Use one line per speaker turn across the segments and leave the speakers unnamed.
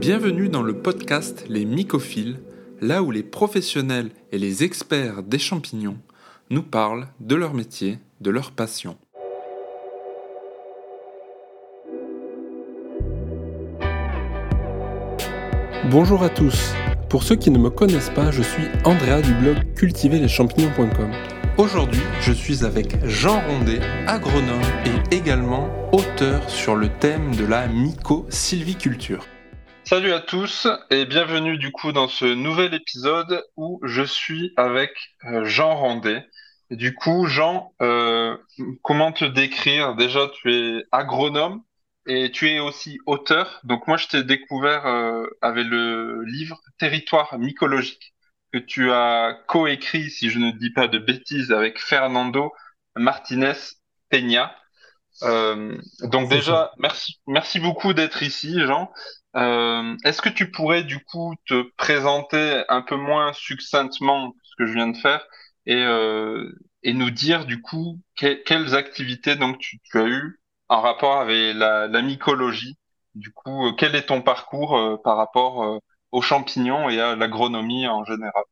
Bienvenue dans le podcast Les Mycophiles, là où les professionnels et les experts des champignons nous parlent de leur métier, de leur passion. Bonjour à tous. Pour ceux qui ne me connaissent pas, je suis Andrea du blog cultiverleschampignons.com. Aujourd'hui, je suis avec Jean Rondet, agronome et également auteur sur le thème de la myco-sylviculture. Salut à tous et bienvenue du coup dans ce nouvel épisode où je suis avec euh, Jean Randet. du coup, Jean, euh, comment te décrire? Déjà, tu es agronome et tu es aussi auteur. Donc moi, je t'ai découvert euh, avec le livre Territoire mycologique que tu as coécrit, si je ne dis pas de bêtises, avec Fernando Martinez Peña. donc déjà, merci, merci beaucoup d'être ici, Jean. Euh, est-ce que tu pourrais du coup te présenter un peu moins succinctement ce que je viens de faire et, euh, et nous dire du coup quelles activités donc tu, tu, as eues en rapport avec la, la mycologie? Du coup, euh, quel est ton parcours euh, par rapport euh, aux champignons et à l'agronomie en général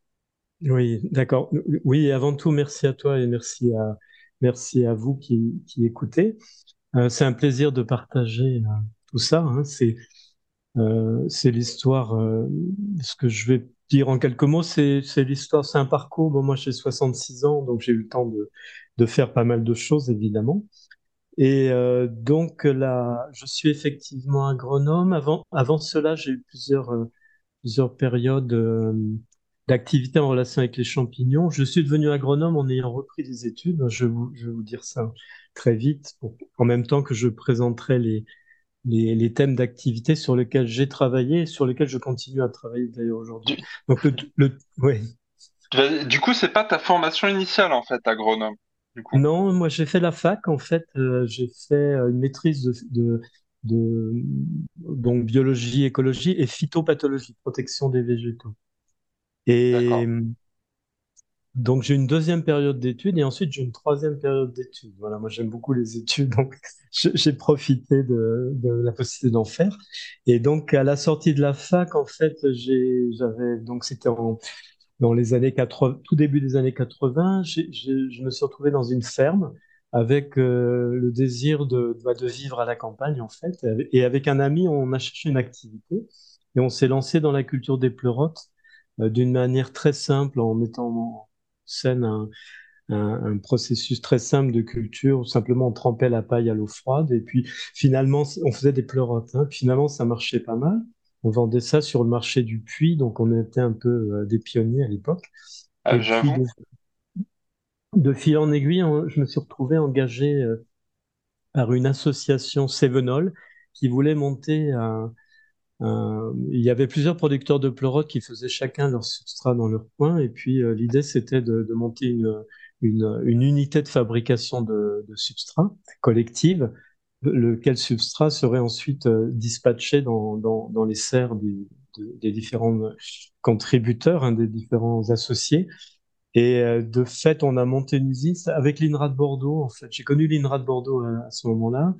Oui, d'accord. Oui, avant tout, merci à toi et merci à, merci à vous qui, qui écoutez. c'est un plaisir de partager tout ça. Hein. C'est euh, l'histoire, euh, ce que je vais dire en quelques mots, c'est l'histoire, c'est un parcours. Bon, moi, j'ai 66 ans, donc j'ai eu le temps de, de, faire pas mal de choses, évidemment. Et euh, donc là, je suis effectivement agronome. Avant, avant cela, j'ai eu plusieurs, euh, plusieurs périodes euh, d'activité en relation avec les champignons. Je suis devenu agronome en ayant repris des études. Je vais vous, je vais vous dire ça très vite, en même temps que je présenterai les, les, thèmes d'activité sur lesquels j'ai travaillé et sur lesquels je continue à travailler d'ailleurs aujourd'hui.
Donc le, le ouais. Du coup, c'est pas ta formation initiale en fait, agronome. Du coup?
Non, moi j'ai fait la fac en fait. Euh, j'ai fait euh, une maîtrise de, de, de, donc biologie, écologie et phytopathologie, protection des végétaux. Et donc j'ai une deuxième période d'études et ensuite j'ai une troisième période d'études. Voilà, moi j'aime beaucoup les études, donc j'ai profité de, de, la possibilité d'en faire. Et donc à la sortie de la fac, en fait, j'avais donc c'était dans les années 80, tout début des années 80, je me suis retrouvé dans une ferme avec euh, le désir de, bah, de vivre à la campagne en fait. Et avec un ami, on a cherché une activité et on s'est lancé dans la culture des pleurotes euh, d'une manière très simple en mettant scène un, un, processus très simple de culture où simplement on trempait la paille à l'eau froide et puis finalement on faisait des pleurotes. Hein. Finalement ça marchait pas mal. On vendait ça sur le marché du puits, donc on était un peu euh, des pionniers à l'époque.
Ah, de,
fil en aiguille, je me suis retrouvé engagé euh, par une association Sevenol qui voulait monter un, il y avait plusieurs producteurs de pleurotes qui faisaient chacun leur substrat dans leur coin. Et puis euh, l'idée, c'était de, monter une, une, unité de fabrication de, de substrat collective, lequel substrat serait ensuite euh, dispatché dans, dans, dans, les serres des, des différents contributeurs, hein, des différents associés. Et de fait, on a monté une usine avec l'INRA de Bordeaux. En fait, j'ai connu l'INRA de Bordeaux à ce moment-là.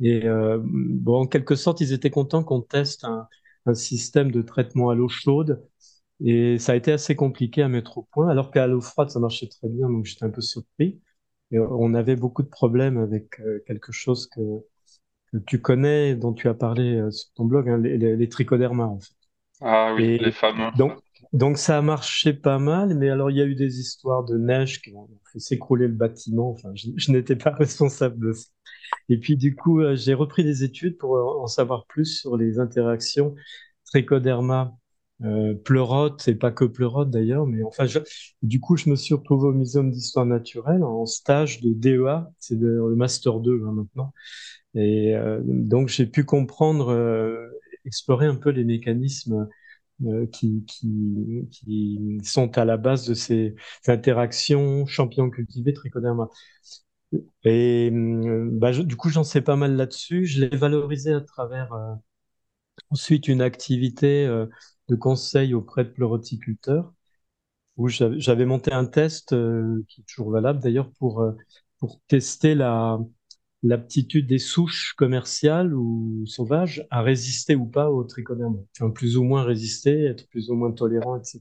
Et euh, bon, en quelque sorte, ils étaient contents qu'on teste un, un, système de traitement à l'eau chaude. Et ça a été assez compliqué à mettre au point, alors qu'à l'eau froide, ça marchait très bien, donc j'étais un peu surpris. Et on avait beaucoup de problèmes avec euh, quelque chose que, que, tu connais, dont tu as parlé euh, sur ton blog, hein, les, les, les, trichodermas, en fait.
Ah oui, les fameux.
Donc, donc ça a marché pas mal, mais alors il y a eu des histoires de neige qui ont fait s'écrouler le bâtiment. Enfin, je, n'étais pas responsable de ça. Et puis du coup, euh, j'ai repris des études pour euh, en savoir plus sur les interactions trichoderma euh, pleurote, et pas que pleurote d'ailleurs, mais enfin, du coup, je me suis retrouvé au Muséum d'histoire naturelle en stage de DEA, c'est le Master 2 hein, maintenant. Et euh, donc, j'ai pu comprendre, explorer un peu les mécanismes qui, qui, qui, sont à la base de ces interactions champignons cultivés trichoderma. Et euh, bah, du coup, j'en sais pas mal là-dessus. Je l'ai valorisé à travers euh, ensuite une activité euh, de conseil auprès de pleuroticulteurs où j'avais monté un test qui est toujours valable d'ailleurs pour, pour tester la, l'aptitude des souches commerciales ou sauvages à résister ou pas au trichoderme. Enfin, plus ou moins résister, être plus ou moins tolérant, etc.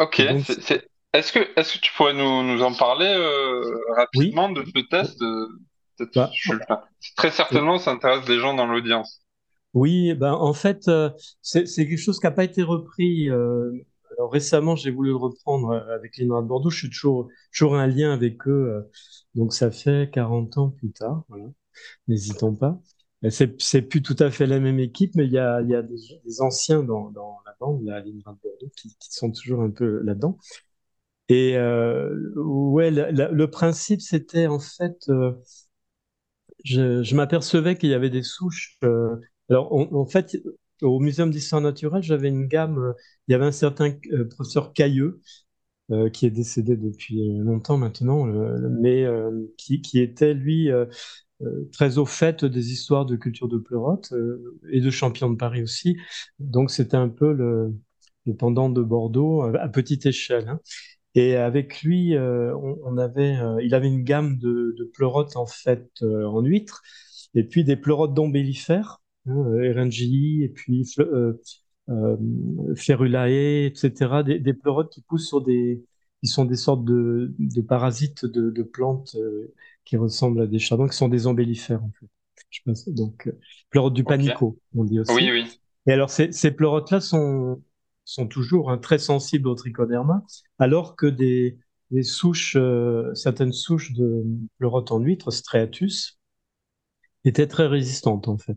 Ok. Est-ce que, est que tu pourrais nous, nous en parler euh, rapidement de ce test bah, Très certainement, ça intéresse les gens dans l'audience.
Oui, ben, en fait, euh, c'est quelque chose qui n'a pas été repris. Euh, alors récemment, j'ai voulu le reprendre avec l'INRA de Bordeaux. Je suis toujours, toujours un lien avec eux. donc ça fait 40 ans plus tard. N'hésitons pas. C'est plus tout à fait la même équipe, mais il y a, des, anciens dans, la bande, la l'INRA de Bordeaux, qui, sont toujours un peu là-dedans. Et euh, ouais, le principe, c'était en fait, euh, je, m'apercevais qu'il y avait des souches. Euh, alors, en fait, au Muséum d'histoire naturelle, j'avais une gamme. Euh, il y avait un certain euh, professeur Cailleux, qui est décédé depuis longtemps maintenant, mais qui, était, lui, très au fait des histoires de culture de pleurote et de champion de Paris aussi. Donc, c'était un peu le, pendant de Bordeaux à petite échelle. Hein. Et avec lui, euh, on, avait, euh, il avait une gamme de, de pleurotes en fait euh, en huître, et puis des pleurotes d'ombellifères, hein, et puis Ferulae, etc. Des, des, pleurotes qui poussent sur des, qui sont des sortes de, de parasites de, de plantes qui ressemblent à des chardons, qui sont des ombellifères en fait. Je pense, donc pleurotes du panico, on dit aussi.
Oui, oui.
Et alors ces, ces pleurotes-là sont sont toujours hein, très sensibles au trichoderma, alors que des, souches, euh, certaines souches de pleurote en huître, Striatus, étaient très résistantes en fait.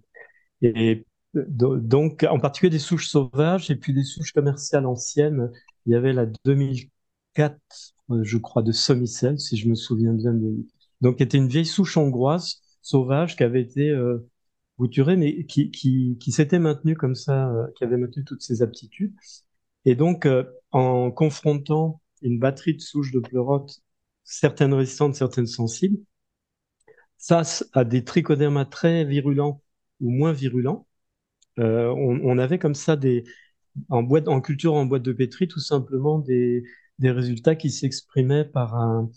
Et donc, en particulier des souches sauvages et puis des souches commerciales anciennes. Il y avait la 2004, euh, je crois, de Somicel, si je me souviens bien. Donc, qui était une vieille souche hongroise sauvage qui avait été euh, bouturée, mais qui, qui, qui s'était maintenue comme ça, euh, qui avait maintenu toutes ses aptitudes. Et donc, euh, en confrontant une batterie de souches de pleurotes, certaines résistantes, certaines sensibles, face à des trichodermas très virulents ou moins virulents, euh, on, avait comme ça des, en, boîte, en culture en boîte de pétri, tout simplement des, des résultats qui s'exprimaient par un,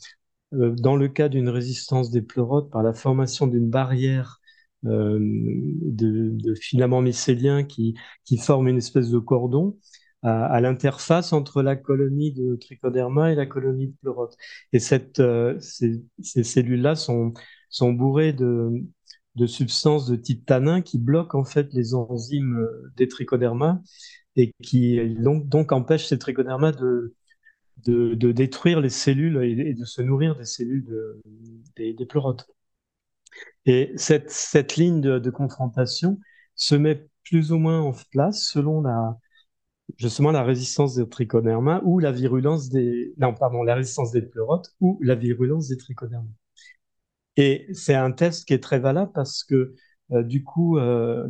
euh, dans le cas d'une résistance des pleurotes, par la formation d'une barrière euh, de, de, filaments mycéliens qui, qui forment une espèce de cordon à, l'interface entre la colonie de trichoderma et la colonie de pleurote. Et cette, ces, ces cellules-là sont, sont bourrées de, de substances de type tannin qui bloquent en fait les enzymes euh, des trichodermas et qui donc, donc empêchent ces trichodermas de, de, détruire les cellules et, de se nourrir des cellules de, des, pleurotes. Et cette, cette ligne de, de, confrontation se met plus ou moins en place selon la, justement la résistance des trichoderma ou la virulence des non pardon la résistance des pleurotes ou la virulence des trichoderma. Et c'est un test qui est très valable parce que euh, du coup euh,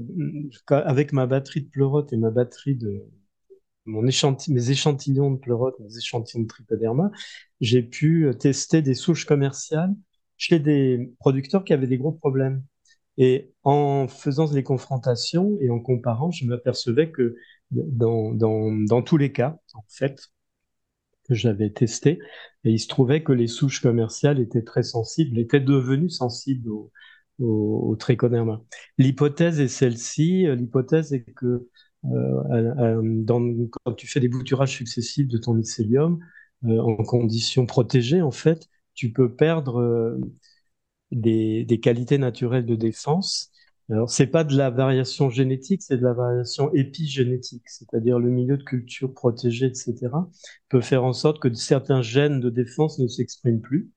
avec ma batterie de pleurotes et ma batterie de mon échantillon, mes échantillons de pleurotes, mes échantillons de trichoderma, j'ai pu tester des souches commerciales chez des producteurs qui avaient des gros problèmes. Et en faisant les confrontations et en comparant, je m'apercevais que dans, dans, dans, tous les cas, en fait, que j'avais testé, et il se trouvait que les souches commerciales étaient très sensibles, étaient devenues sensibles au, au. L'hypothèse est celle-ci, l'hypothèse est que euh, dans, quand tu fais des bouturages successifs de ton mycélium, euh, en conditions protégées, en fait, tu peux perdre euh, des, qualités naturelles de défense alors, c'est pas de la variation génétique, c'est de la variation épigénétique, c'est-à-dire le milieu de culture protégé, etc., peut faire en sorte que certains gènes de défense ne s'expriment plus.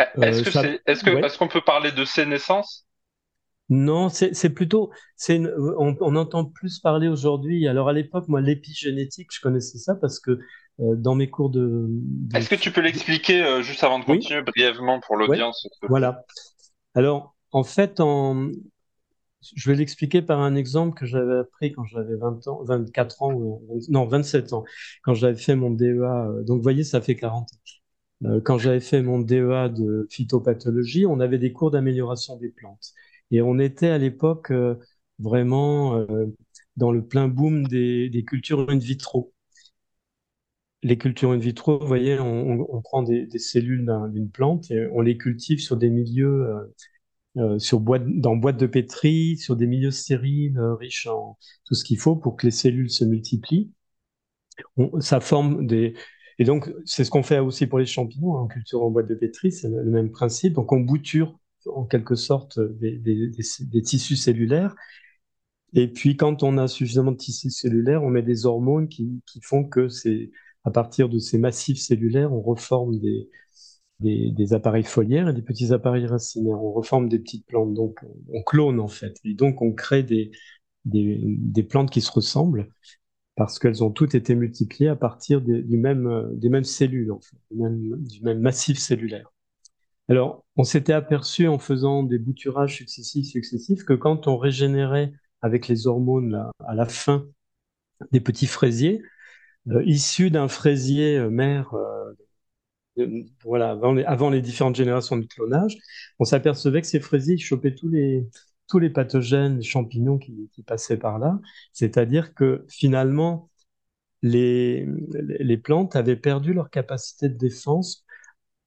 Euh, est-ce qu'on peut parler de sénescence?
Non, c'est plutôt, on, on, entend plus parler aujourd'hui. Alors à l'époque, moi, l'épigénétique, je connaissais ça parce que euh, dans mes cours de.
Est-ce que tu peux l'expliquer euh, juste avant de continuer brièvement pour l'audience?
Voilà. Alors, en fait, je vais l'expliquer par un exemple que j'avais appris quand j'avais 20 ans, 24 ans, non, 27 ans, quand j'avais fait mon DEA. Euh, donc, vous voyez, ça fait 40 ans. Euh, quand j'avais fait mon DEA de phytopathologie, on avait des cours d'amélioration des plantes. Et on était à l'époque euh, vraiment dans le plein boom des, cultures in vitro. les cultures in vitro, vous voyez, on, prend des, cellules d'une plante et on les cultive sur des milieux, euh, sur boîte, dans boîte de pétri, sur des milieux stériles, riches en tout ce qu'il faut pour que les cellules se multiplient. ça forme des, et donc, c'est ce qu'on fait aussi pour les champignons, en culture en boîte de pétri, c'est le, même principe. Donc, on bouture en quelque sorte des, tissus cellulaires. Et puis, quand on a suffisamment de tissus cellulaires, on met des hormones qui, font que c'est à partir de ces massifs cellulaires, on reforme des, des, appareils foliaires et des petits appareils racinaires. On reforme des petites plantes. Donc, on, clone en fait. Et donc, on crée des, des, plantes qui se ressemblent parce qu'elles ont toutes été multipliées à partir du même, euh, des mêmes cellules, en fait, du, même, massif cellulaire. Alors, on s'était aperçu en faisant des bouturages successifs, successifs, que quand on régénérait avec les hormones à la fin des petits fraisiers, euh, issus d'un fraisier euh, voilà, avant les, différentes générations de clonage, on s'apercevait que ces fraisiers chopaient tous les, tous les pathogènes, les champignons qui, passaient par là. C'est-à-dire que finalement, les, les, plantes avaient perdu leur capacité de défense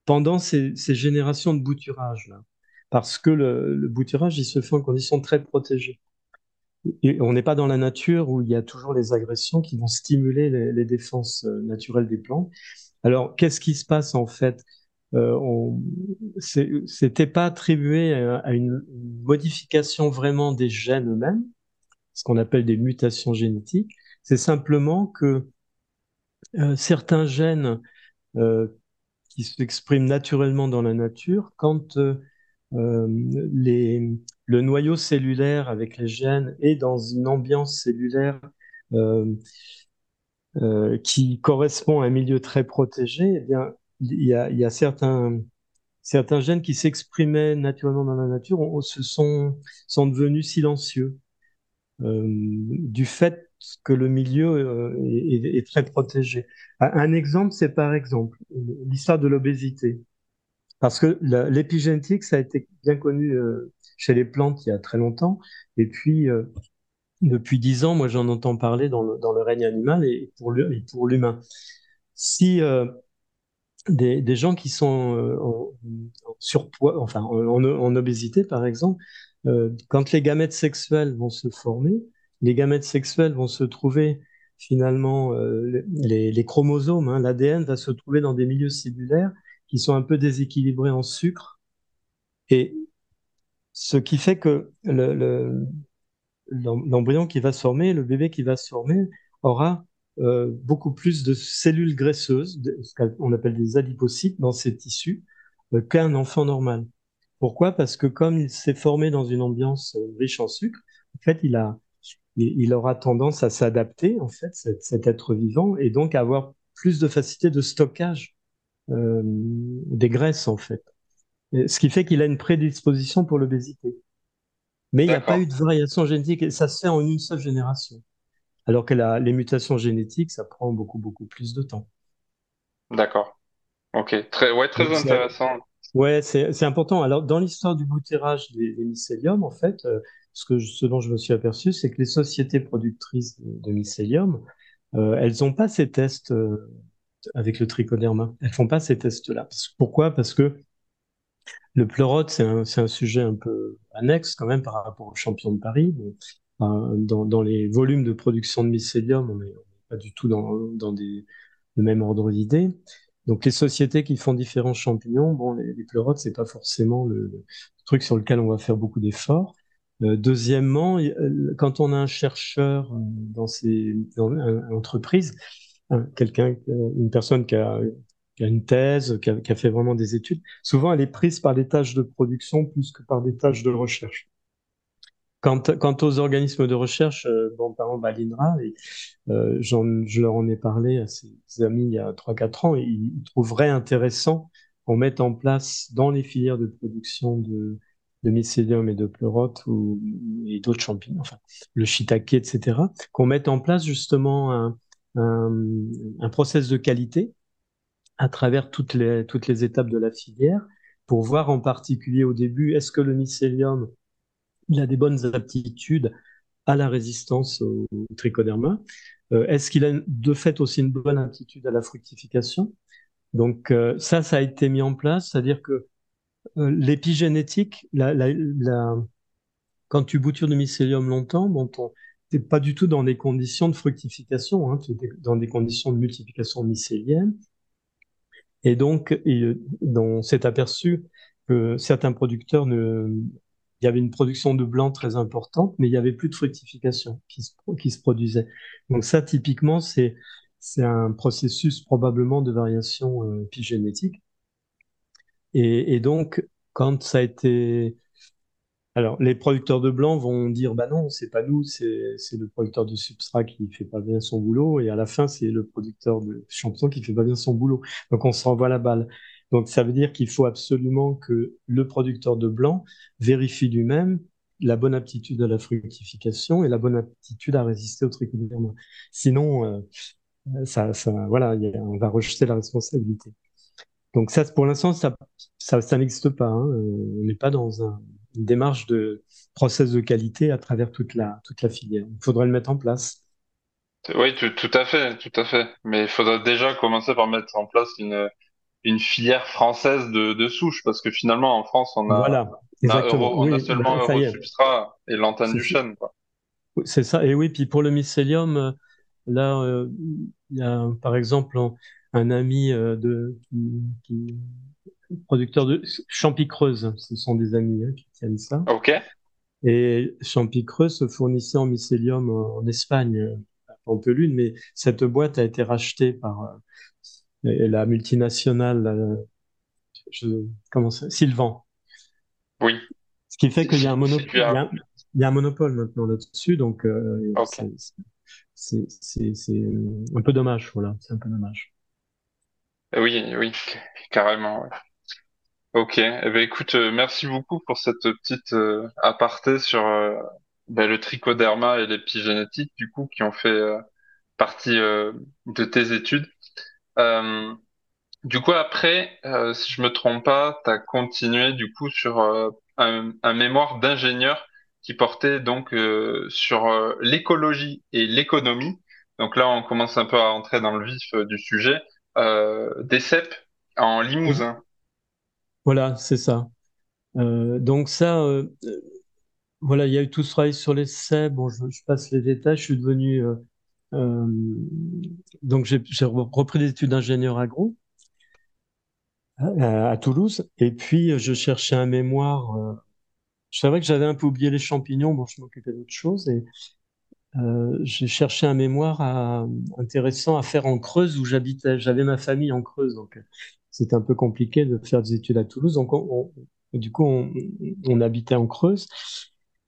pendant ces, générations de bouturage. Là. Parce que le, bouturage, il se fait en conditions très protégées. On n'est pas dans la nature où il y a toujours les agressions qui vont stimuler les, les défenses euh, naturelles des plantes. Alors, qu'est-ce qui se passe en fait? Euh, c'était pas attribué à, une modification vraiment des gènes eux-mêmes, ce qu'on appelle des mutations génétiques. C'est simplement que euh, certains gènes euh, qui s'expriment naturellement dans la nature, quand euh, le noyau cellulaire avec les gènes est dans une ambiance cellulaire qui correspond à un milieu très protégé, eh bien, il y a, certains, gènes qui s'exprimaient naturellement dans la nature se sont, sont devenus silencieux euh, du fait que le milieu euh, est, très protégé. Un exemple, c'est par exemple l'histoire de l'obésité. Parce que l'épigénétique, ça a été bien connu euh, chez les plantes il y a très longtemps. Et puis, depuis dix ans, moi, j'en entends parler dans le, dans le, règne animal et pour l'humain. Si des, gens qui sont euh, en, surpoids, enfin en, obésité par exemple, euh, quand les gamètes sexuelles vont se former, les gamètes sexuelles vont se trouver finalement, euh, les, chromosomes, hein, l'ADN va se trouver dans des milieux cellulaires qui sont un peu déséquilibrés en sucre. Et ce qui fait que l'embryon le, qui va se former, le bébé qui va se former, aura euh, beaucoup plus de cellules graisseuses, ce qu'on appelle des adipocytes, dans ces tissus euh, qu'un enfant normal. Pourquoi? Parce que comme il s'est formé dans une ambiance euh, riche en sucre, en fait, il, a, il, aura tendance à s'adapter, en fait, cet, être vivant, et donc avoir plus de facilité de stockage des graisses, en fait. ce qui fait qu'il a une prédisposition pour l'obésité. Mais il n'y a pas eu de variation génétique, et ça se fait en une seule génération alors que les mutations génétiques, ça prend beaucoup, beaucoup plus de temps.
D'accord. Ok, très, ouais, très intéressant.
Ouais, c'est important. Alors, dans l'histoire du boutérage des, mycéliums, en fait, euh, ce, que ce dont je me suis aperçu, c'est que les sociétés productrices de, mycélium, euh, elles n'ont pas ces tests euh, avec le trichoderma. Elles font pas ces tests-là. Pourquoi? Parce que le pleurote, c'est un, sujet un peu annexe quand même par rapport au champion de Paris dans, les volumes de production de mycélium, on n'est pas du tout dans, le même ordre d'idée. Donc les sociétés qui font différents champignons, bon, les, les pleurotes, c'est pas forcément le, truc sur lequel on va faire beaucoup d'efforts. Euh, deuxièmement, euh, quand on a un chercheur euh, dans ces dans une entreprise, quelqu'un, une personne qui a, qui a une thèse, qui a, fait vraiment des études, souvent elle est prise par des tâches de production plus que par des tâches de recherche. Quant, quant, aux organismes de recherche, euh, bon, par exemple à l'INRA, euh, je leur en ai parlé à ses amis il y a 3-4 ans, et ils trouveraient intéressant qu'on mette en place dans les filières de production de, de mycélium et de pleurote ou, et d'autres champignons, enfin le shiitake, etc., qu'on mette en place justement un, un, un process de qualité à travers toutes les, toutes les étapes de la filière pour voir en particulier au début, est-ce que le mycélium il a des bonnes aptitudes à la résistance au trichoderma? Est-ce qu'il a de fait aussi une bonne aptitude à la fructification? Donc ça, ça a été mis en place, c'est-à-dire que l'épigénétique, la, la, quand tu boutures du mycélium longtemps, bon, tu n'es pas du tout dans des conditions de fructification, hein, tu es dans des conditions de multiplication mycélienne. Et donc, on s'est aperçu que certains producteurs, ne, il y avait une production de blanc très importante, mais il n'y avait plus de fructification qui se, produisait. Donc ça, typiquement, c'est un processus probablement de variation euh, épigénétique. Et, donc, quand ça a été alors, les producteurs de blanc vont dire, bah non, c'est pas nous, c'est le producteur de substrat qui fait pas bien son boulot, et à la fin, c'est le producteur de champion qui fait pas bien son boulot. Donc, on se renvoie la balle. Donc, ça veut dire qu'il faut absolument que le producteur de blanc vérifie lui-même la bonne aptitude à la fructification et la bonne aptitude à résister au trichoderme. Sinon, euh, ça, voilà, on va rejeter la responsabilité. Donc ça, pour l'instant, ça, ça, n'existe pas. Hein. On n'est pas dans un, une démarche de process de qualité à travers toute la, toute la filière. Il faudrait le mettre en place.
Oui, tout, à fait, tout à fait. Mais il faudrait déjà commencer par mettre en place une, une filière française de, de souche, parce que finalement, en France, on a,
voilà,
on a, seulement bah, Substrat et l'antenne du chêne.
C'est ça. Et oui, puis pour le mycélium, euh, là, euh, il y a par exemple un ami euh, de, qui, producteur de Champicreuse. Ce sont des amis hein, qui tiennent ça.
Ok.
Et Champicreuse se fournissait en mycélium en, Espagne, à Pampelune, mais cette boîte a été rachetée par euh, la multinationale, euh, je, comment ça, Sylvan.
Oui.
Ce qui fait qu'il y a un monopole. Il y a, un monopole maintenant là-dessus, donc euh, c'est un peu dommage, voilà, c'est un peu dommage.
Oui, oui, carrément. Ok, eh ben, écoute, euh, merci beaucoup pour cette petite euh, aparté sur euh, ben, le trichoderma et l'épigénétique, du coup, qui ont fait partie de tes études. du coup, après, si je me trompe pas, tu as continué du coup sur un mémoire d'ingénieur qui portait donc sur l'écologie et l'économie. Donc là, on commence un peu à entrer dans le vif du sujet. Des CEP en Limousin.
Voilà, c'est ça. Euh, donc ça, euh, euh, voilà, il y a eu tout ce travail sur les cèpes. Bon, je, passe les détails. Je suis devenu donc j'ai repris des études d'ingénieur agro à, Toulouse. Et puis je cherchais un mémoire. je savais que j'avais un peu oublié les champignons. Bon, je m'occupais d'autre chose et j'ai cherché un mémoire intéressant à faire en Creuse où j'habitais. J'avais ma famille en Creuse, donc c'était un peu compliqué de faire des études à Toulouse. Donc, du coup, on, habitait en Creuse.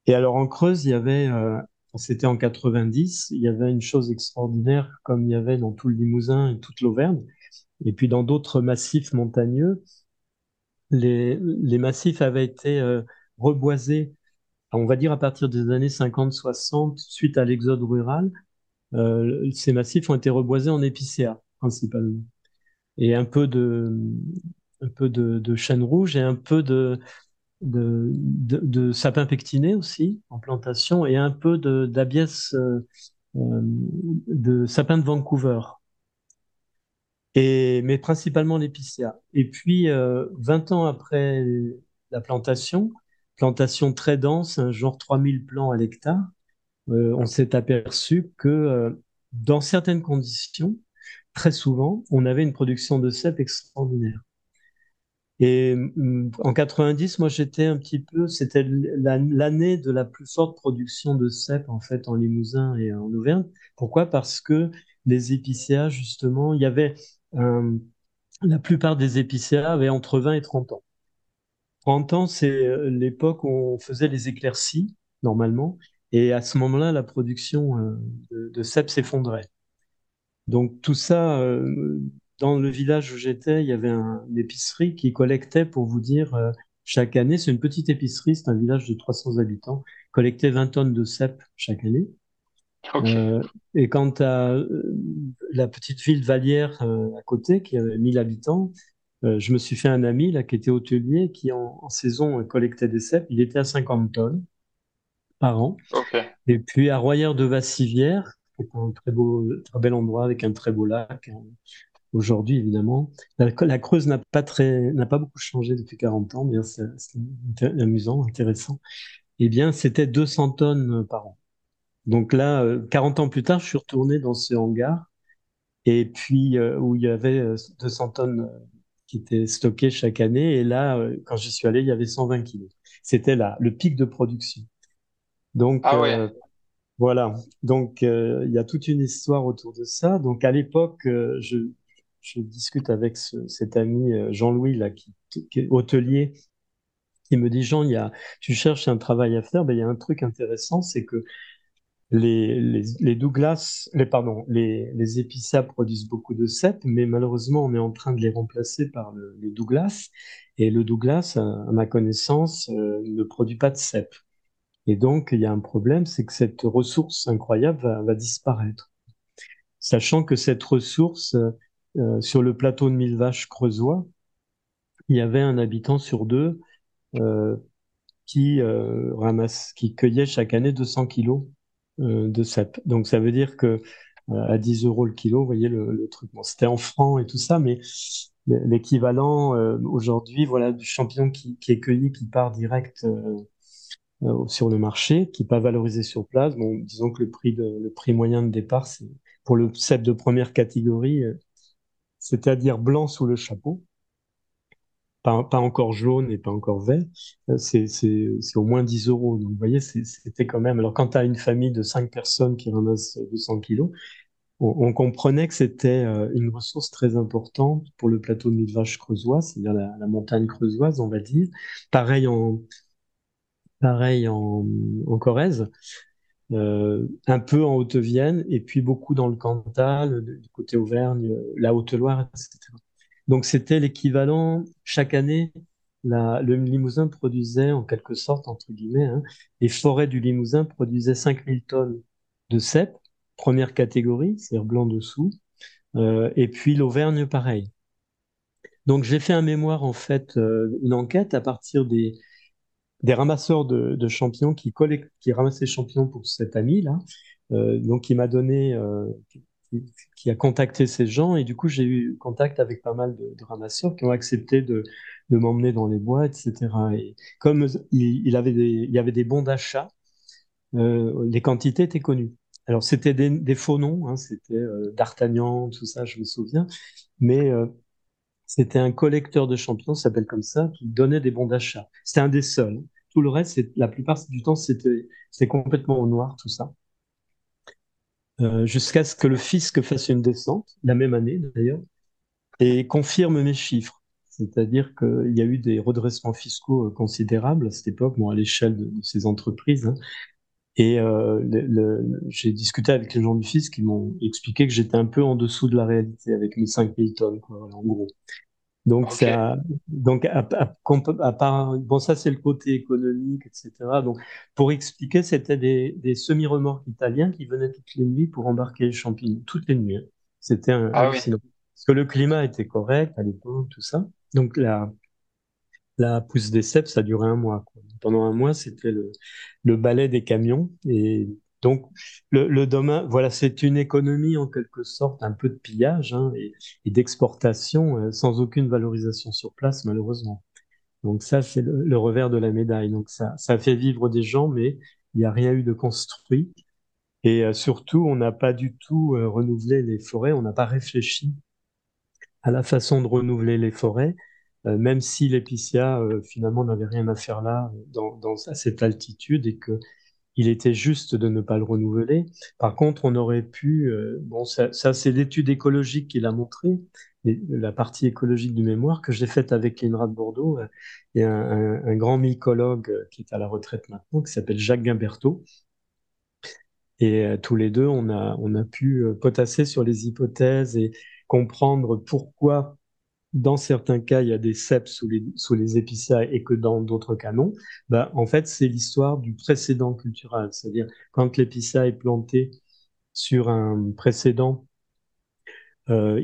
Et alors, en Creuse, il y avait, euh, c'était en 90, il y avait une chose extraordinaire, comme il y avait dans tout le Limousin et toute l'Auvergne, et puis dans d'autres massifs montagneux, les, massifs avaient été euh, reboisés, on va dire à partir des années 50-60, suite à l'exode rural. Euh, ces massifs ont été reboisés en épicéa, principalement et un peu de, chêne rouge et un peu de, sapin pectiné aussi en plantation et un peu d'abies euh, euh, de sapin de Vancouver. Et, mais principalement l'épicéa. Et puis, 20 euh, ans après la plantation, plantation très dense, un genre 3000 plants à l'hectare, on s'est aperçu que dans certaines conditions, très souvent, on avait une production de cèpes extraordinaire. Et mm, en 90, moi j'étais un petit peu, c'était l'année de la plus forte production de cèpes en fait en Limousin et en Auvergne. Pourquoi? Parce que les épicéas justement, il y avait la plupart des épicéas avaient entre 20 et 30 ans. 30 ans, c'est l'époque où on faisait les éclaircies normalement, et à ce moment-là, la production euh, de, de cèpes s'effondrait. Donc tout ça, euh, dans le village où j'étais, il y avait une épicerie qui collectait, pour vous dire, euh, chaque année, c'est une petite épicerie, c'est un village de 300 habitants, collectait 20 tonnes de cèpes chaque année. Euh, et quant à la petite ville Vallière à côté, qui avait 1000 habitants, je me suis fait un ami là qui était hôtelier, qui en, saison collectait des cèpes. Il était à 50 tonnes par an. Et puis à Royer de Vassivière, qui est un très beau, très bel endroit avec un très beau lac. Hein. Aujourd'hui, évidemment, la, Creuse n'a pas très, n'a pas beaucoup changé depuis 40 ans, mais c'est amusant, intéressant. Eh bien, c'était 200 tonnes par an. Donc là, 40 ans plus tard, je suis retourné dans ce hangar et puis où il y avait 200 tonnes qui étaient stockées chaque année. Et là, quand j'y suis allé, il y avait 120 kilos. C'était là, le pic de production. Donc,
ah ouais.
voilà. Donc, il y a toute une histoire autour de ça. Donc, à l'époque, je, je discute avec cet ami Jean-Louis, là, qui, est hôtelier, qui me dit, Jean, il y a, tu cherches un travail à faire, ben, il y a un truc intéressant, c'est que les, les, Douglas, les, pardon, les, les produisent beaucoup de cèpes, mais malheureusement, on est en train de les remplacer par le, les Douglas. Et le Douglas, à, ma connaissance, euh, ne produit pas de cèpes. Et donc, il y a un problème, c'est que cette ressource incroyable va, va, disparaître. Sachant que cette ressource, euh, sur le plateau de Mille Vaches creusois, il y avait un habitant sur deux euh, qui, euh, ramasse, qui cueillait chaque année 200 kilos euh, de cèpes. Donc ça veut dire que euh, à 10 euros le kilo, vous voyez le, truc. Bon, c'était en francs et tout ça, mais l'équivalent euh, aujourd'hui, voilà, du champignon qui, est cueilli, qui part direct sur le marché, qui n'est pas valorisé sur place. Bon, disons que le prix, de, moyen de départ, c'est pour le cèpe de première catégorie, c'est-à-dire blanc sous le chapeau, pas, encore jaune et pas encore vert, euh, c'est au moins 10 euros. Donc, vous voyez, c'était quand même. Alors, quand tu as une famille de 5 personnes qui ramassent 200 kilos, on, comprenait que c'était euh, une ressource très importante pour le plateau de Millevaches creusois, c'est-à-dire la, montagne creusoise, on va dire. Pareil en, pareil en Corrèze. Euh, un peu en Haute-Vienne et puis beaucoup dans le Cantal, du côté Auvergne, la Haute-Loire, etc. Donc c'était l'équivalent, chaque année, le Limousin produisait en quelque sorte, entre guillemets, hein, les forêts du Limousin produisaient 5000 tonnes de cèpes, première catégorie, c'est-à-dire blanc dessous, euh, et puis l'Auvergne pareil. Donc j'ai fait un mémoire, en fait, euh, une enquête à partir des, des ramasseurs de, champignons qui, qui ramassaient champignons pour cet ami-là. Euh, donc il m'a donné qui a contacté ces gens et du coup j'ai eu contact avec pas mal de, ramasseurs qui ont accepté de, de m'emmener dans les bois, etc. Et comme il, avait des, il y avait des bons d'achat, euh, les quantités étaient connues. Alors c'était des, faux noms, hein, c'était euh, D'Artagnan, tout ça, je me souviens, mais euh, c'était un collecteur de champions, s'appelle comme ça, qui donnait des bons d'achat. C'était un des seuls. Tout le reste, la plupart du temps, c'était complètement au noir, tout ça. Euh, jusqu'à ce que le fisc fasse une descente, la même année d'ailleurs, et confirme mes chiffres. C'est-à-dire qu'il y a eu des redressements fiscaux euh, considérables à cette époque, bon, à l'échelle de, ces entreprises. Hein. Et euh, j'ai discuté avec les gens du fisc qui m'ont expliqué que j'étais un peu en dessous de la réalité avec mes 5000 tonnes, quoi, en gros. Donc, ça, donc à, part, bon, ça c'est le côté économique, etc. Donc, pour expliquer, c'était des, des semi-remorques italiens qui venaient toutes les nuits pour embarquer les champignons, toutes les nuits. Hein. C'était un, ah, oui. Parce que le climat était correct à l'époque, tout ça. Donc, la, la pousse des cèpes, ça durait un mois. Quoi. Pendant un mois, c'était le, le balai des camions et donc, le, domaine, voilà, c'est une économie en quelque sorte, un peu de pillage hein, et, d'exportation euh, sans aucune valorisation sur place, malheureusement. Donc ça, c'est le, revers de la médaille. Donc ça, ça fait vivre des gens, mais il n'y a rien eu de construit. Et euh, surtout, on n'a pas du tout euh, renouvelé les forêts, on n'a pas réfléchi à la façon de renouveler les forêts, même si l'épicéa, finalement, n'avait rien à faire là, dans, à cette altitude, et que il était juste de ne pas le renouveler. Par contre, on aurait pu, euh, bon, ça, c'est l'étude écologique qui l'a montré, la partie écologique du mémoire que j'ai faite avec l'INRA de Bordeaux euh, et un, grand mycologue euh, qui est à la retraite maintenant, qui s'appelle Jacques Gimbertot. Et tous les deux, on a, on a pu potasser sur les hypothèses et comprendre pourquoi dans certains cas, il y a des cèpes sous les, sous les épicéas et que dans d'autres cas non, bah, en fait, c'est l'histoire du précédent culturel. C'est-à-dire, quand l'épicéa est planté sur un précédent euh,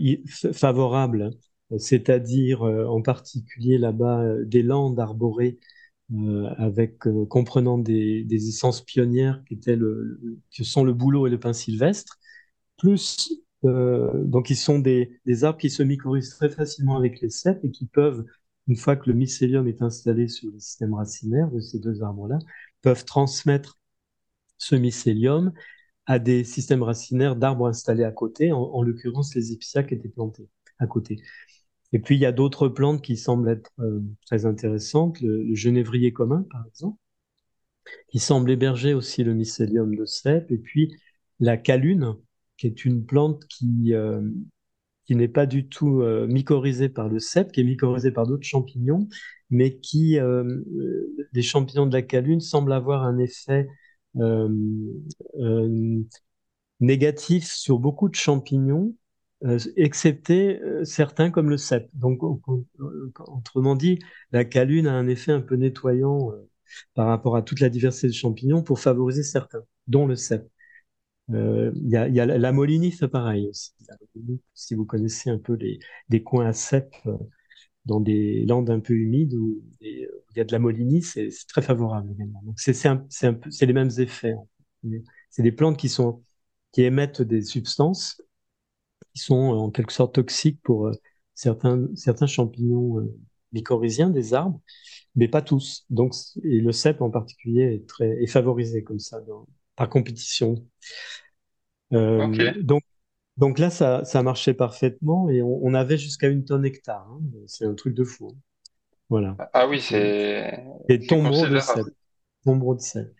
favorable, c'est-à-dire euh, en particulier là-bas euh, des landes arborées euh, avec euh, comprenant des, des, essences pionnières qui étaient le, que sont le bouleau et le pin sylvestre, plus donc ils sont des, arbres qui se mycorhizent très facilement avec les cèpes et qui peuvent, une fois que le mycélium est installé sur le système racinaire de ces deux arbres-là, peuvent transmettre ce mycélium à des systèmes racinaires d'arbres installés à côté, en, l'occurrence les épicéas qui étaient plantés à côté. Et puis il y a d'autres plantes qui semblent être euh, très intéressantes, le, genévrier commun par exemple, qui semble héberger aussi le mycélium de cèpe, et puis la calune, qui est une plante qui, euh, qui n'est pas du tout euh, mycorhizée par le cèpe, qui est mycorhizée par d'autres champignons, mais qui, les champignons de la calune semblent avoir un effet euh, euh, négatif sur beaucoup de champignons, euh, excepté certains comme le cèpe. Donc, autrement dit, la calune a un effet un peu nettoyant par rapport à toute la diversité de champignons pour favoriser certains, dont le cèpe. Il y, a, la molinie fait pareil aussi. Si vous connaissez un peu des coins à cèpe dans des landes un peu humides où il y a de la molinie, c'est très favorable également. Donc c'est les mêmes effets. C'est des plantes qui émettent des substances qui sont en quelque sorte toxiques pour euh, certains champignons euh, mycorhiziens des arbres, mais pas tous. Donc et le cèpe en particulier est favorisé comme ça par compétition. Euh, donc donc là, ça, ça marchait parfaitement et on, avait jusqu'à une tonne hectare. Hein. C'est un truc de fou. Hein. Voilà.
Ah oui, c'est
Et tombereaux de sel. De sel,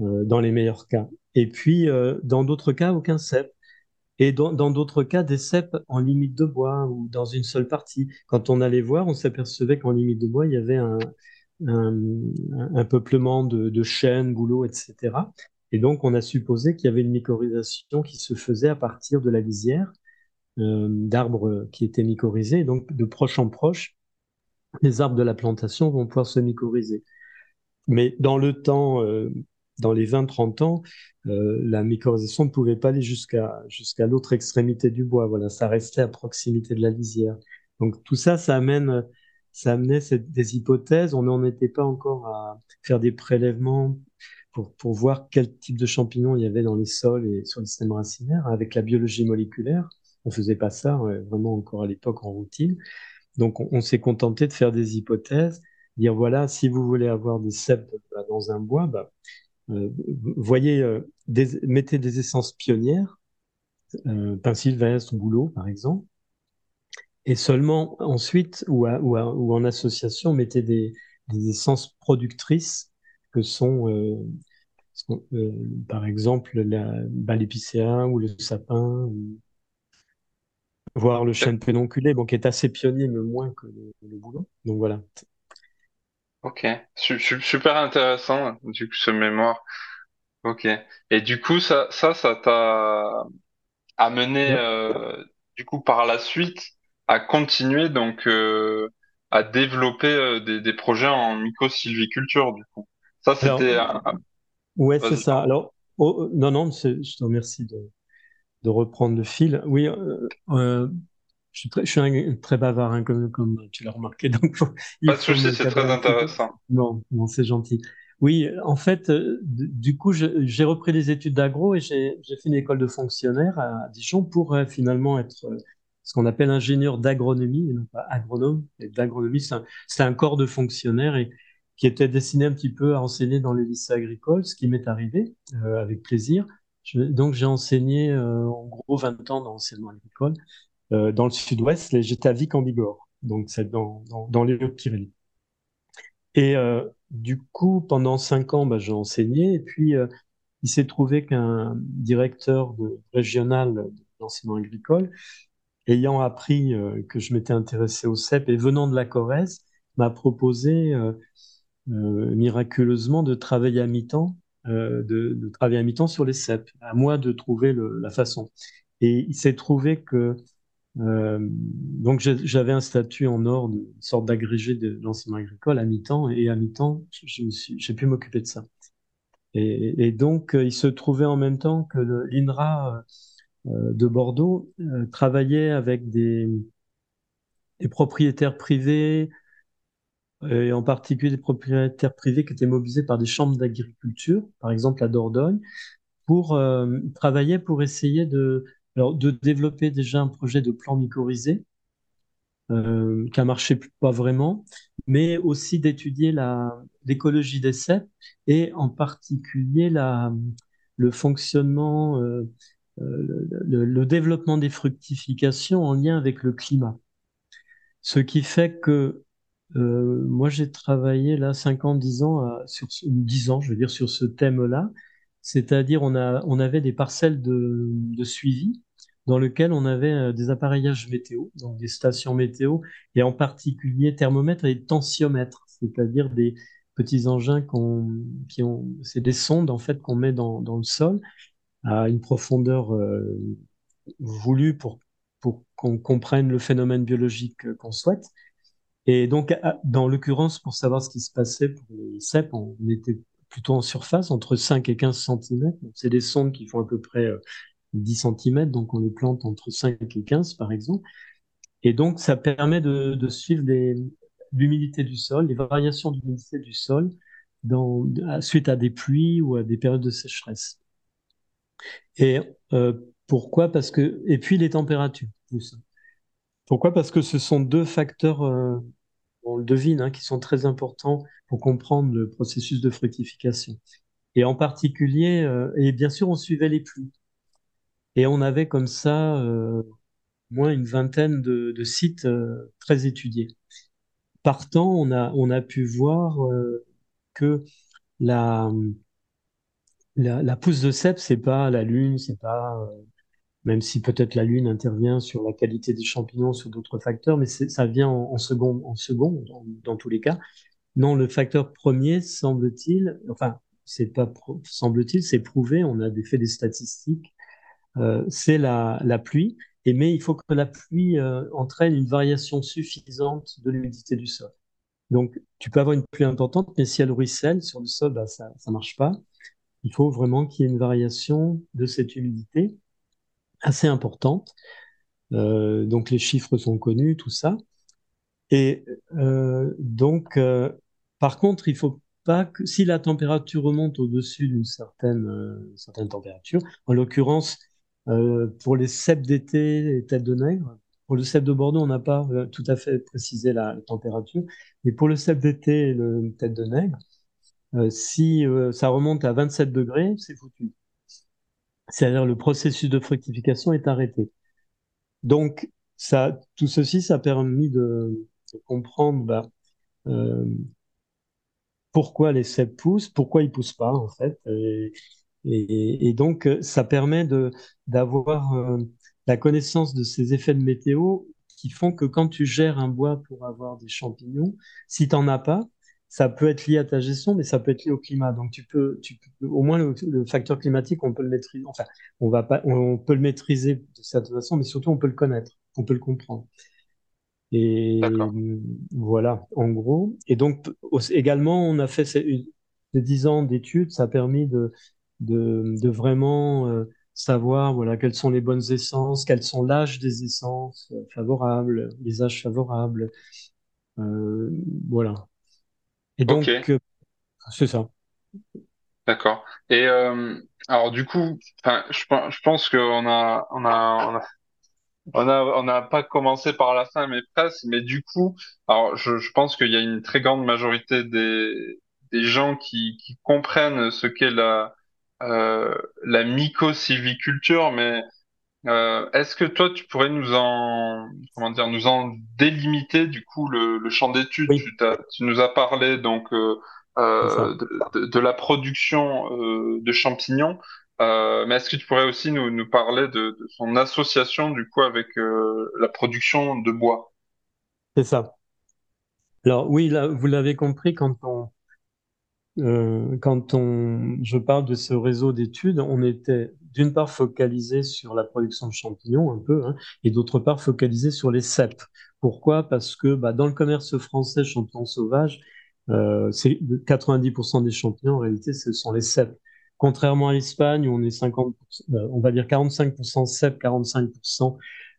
euh, dans les meilleurs cas. Et puis, euh, dans d'autres cas, aucun cep. Et dans d'autres cas, des cèpes en limite de bois ou dans une seule partie. Quand on allait voir, on s'apercevait qu'en limite de bois, il y avait un, un, un peuplement de, de chênes, bouleaux, etc. Et donc, on a supposé qu'il y avait une mycorhisation qui se faisait à partir de la lisière euh, d'arbres qui étaient mycorhizés. donc, de proche en proche, les arbres de la plantation vont pouvoir se mycorhizer. Mais dans le temps, euh, dans les 20-30 ans, euh, la mycorhisation ne pouvait pas aller jusqu'à jusqu'à l'autre extrémité du bois. Voilà, ça restait à proximité de la lisière. Donc tout ça, ça amène, ça amenait des hypothèses. On n'en était pas encore à faire des prélèvements pour, pour voir quel type de champignons il y avait dans les sols et sur le système racinaire. Avec la biologie moléculaire, on faisait pas ça vraiment encore à l'époque en routine. Donc on, s'est contenté de faire des hypothèses, dire voilà, si vous voulez avoir des cèpes bah, dans un bois, bah, euh, voyez, euh, des, mettez des essences pionnières, euh, pin sylvestre, bouleau par exemple, et seulement ensuite ou, ou, ou en association, mettez des, des essences productrices que sont, euh, euh, par exemple, la, bah, l'épicéa ou le sapin, voire le chêne pédonculé, bon, qui est assez pionnier, mais moins que le, boulot. Donc voilà.
Ok, super intéressant, du coup, ce mémoire. Ok. Et du coup, ça, ça, ça t'a amené, euh, du coup, par la suite, à continuer, donc, à développer des, des projets en mycosylviculture, du coup. Ça, c'était.
Ouais, c'est ça. Alors, oh, non, non, je te remercie de, de reprendre le fil. Oui, euh, euh, je suis très, je suis un, très bavard, hein, comme, comme tu l'as remarqué. Donc,
Pas de souci, c'est très intéressant.
Non, non, c'est gentil. Oui, en fait, euh, du coup, j'ai repris des études d'agro et j'ai fait une école de fonctionnaire à Dijon pour finalement être ce qu'on appelle ingénieur d'agronomie, et non pas agronome. D'agronomie, c'est un, un, corps de fonctionnaires et qui était destiné un petit peu à enseigner dans les lycées agricoles, ce qui m'est arrivé euh, avec plaisir. donc j'ai enseigné euh, en gros 20 ans dans l'enseignement agricole euh, dans le sud-ouest, j'étais à Vic en Bigorre, donc dans, dans, dans, les Hautes-Pyrénées. Et du coup, pendant cinq ans, bah, j'ai enseigné, et puis il s'est trouvé qu'un directeur régional d'enseignement agricole, ayant appris que je m'étais intéressé au CEP et venant de la Corrèze, m'a proposé miraculeusement de travailler à mi-temps, euh, de, travailler à mi-temps sur les cèpes. À moi de trouver la façon. Et il s'est trouvé que euh, donc j'avais un statut en or, une sorte d'agrégé de l'enseignement agricole à mi-temps, et à mi-temps, j'ai pu m'occuper de ça. Et, donc, il se trouvait en même temps que l'INRA de Bordeaux travaillait avec des, des, propriétaires privés, et en particulier des propriétaires privés qui étaient mobilisés par des chambres d'agriculture, par exemple à Dordogne, pour euh, travailler pour essayer de, alors, de développer déjà un projet de plan mycorhizé euh, qui a marché pas vraiment, mais aussi d'étudier l'écologie des cèpes et en particulier la, le fonctionnement, euh, euh, le, le, développement des fructifications en lien avec le climat. Ce qui fait que euh, moi, j'ai travaillé là 5 ans, 10 ans, à, sur 10 ans, je veux dire, sur ce thème-là. C'est-à-dire, on, on avait des parcelles de, suivi dans lequel on avait euh, des appareillages météo, donc des stations météo, et en particulier thermomètres et tensiomètres, c'est-à-dire des petits engins qui ont, c'est des sondes en fait qu'on met dans, le sol à une profondeur euh, voulue pour qu'on comprenne le phénomène biologique qu'on souhaite. Et donc, dans l'occurrence, pour savoir ce qui se passait pour les cèpes, on était plutôt en surface, entre 5 et 15 cm. C'est des sondes qui font à peu près 10 euh, cm, donc on les plante entre 5 et 15 par exemple. Et donc, ça permet de, de suivre l'humidité du sol, les variations d'humidité du sol dans, suite à des pluies ou à des périodes de sécheresse. Et euh, pourquoi? Parce que et puis les températures. Pourquoi? Parce que ce sont deux facteurs, euh, on le devine, hein, qui sont très importants pour comprendre le processus de fructification. Et en particulier, euh, et bien sûr, on suivait les pluies. Et on avait comme ça euh, moins une vingtaine de, sites euh, très étudiés. Partant, on a, on a pu voir que la, la, la, pousse de cèpe, c'est pas la lune, c'est pas même si peut-être la Lune intervient sur la qualité des champignons, sur d'autres facteurs, mais ça vient en, second, en second dans, tous les cas. Non, le facteur premier, semble-t-il, enfin, c'est pas semble-t-il, c'est prouvé, on a fait des statistiques, euh, c'est la, la, pluie. Et mais il faut que la pluie euh, entraîne une variation suffisante de l'humidité du sol. Donc, tu peux avoir une pluie importante, mais si elle ruisselle sur le sol, bah, ça ne marche pas. Il faut vraiment qu'il y ait une variation de cette humidité assez importante. Euh, donc les chiffres sont connus, tout ça. Et euh, donc, euh, par contre, il faut pas que si la température remonte au-dessus d'une certaine, certaine température, en l'occurrence pour les cèpes d'été et têtes de nègre, pour le cèpe de Bordeaux, on n'a pas tout à fait précisé la, la, température, mais pour le cèpe d'été et le tête de nègre, si ça remonte à 27 degrés, c'est foutu c'est-à-dire le processus de fructification est arrêté. Donc, ça, tout ceci, ça a permis de, comprendre bah, euh, pourquoi les cèpes poussent, pourquoi ils poussent pas en fait, et, donc ça permet d'avoir euh, la connaissance de ces effets de météo qui font que quand tu gères un bois pour avoir des champignons, si tu n'en as pas, ça peut être lié à ta gestion, mais ça peut être lié au climat. Donc tu peux, tu peux au moins le, facteur climatique, on peut le maîtriser. Enfin, on va pas, on peut le maîtriser de cette façon, mais surtout on peut le connaître, on peut le comprendre. Et voilà, en gros. Et donc également, on a fait ces, dix ans d'études, ça a permis de, de, de vraiment euh, savoir voilà quelles sont les bonnes essences, quels sont l'âge des essences favorables, les âges favorables. Euh, voilà. Et donc, euh, c'est ça.
D'accord. Et euh, alors du coup, je, je pense qu'on a, on a, on a, on a, on n'a pas commencé par la fin, mais presque. Mais du coup, alors je, je pense qu'il y a une très grande majorité des, des gens qui, qui comprennent ce qu'est la, euh, la mycosylviculture, mais euh, est-ce que toi, tu pourrais nous en, comment dire, nous en délimiter du coup le, le champ d'étude tu, tu, nous as parlé donc euh, euh de, de, la production euh, de champignons, mais est-ce que tu pourrais aussi nous, nous parler de, de son association du coup avec la production de bois?
C'est ça. Alors oui, là, vous l'avez compris, quand on, quand on, je parle de ce réseau d'études, on était d'une part focalisé sur la production de champignons un peu, hein, et d'autre part focalisé sur les cèpes. Pourquoi? Parce que bah, dans le commerce français champignons sauvages, euh, c'est 90% des champignons en réalité ce sont les cèpes. Contrairement à l'Espagne où on est 50, euh, va dire 45% cèpes, 45%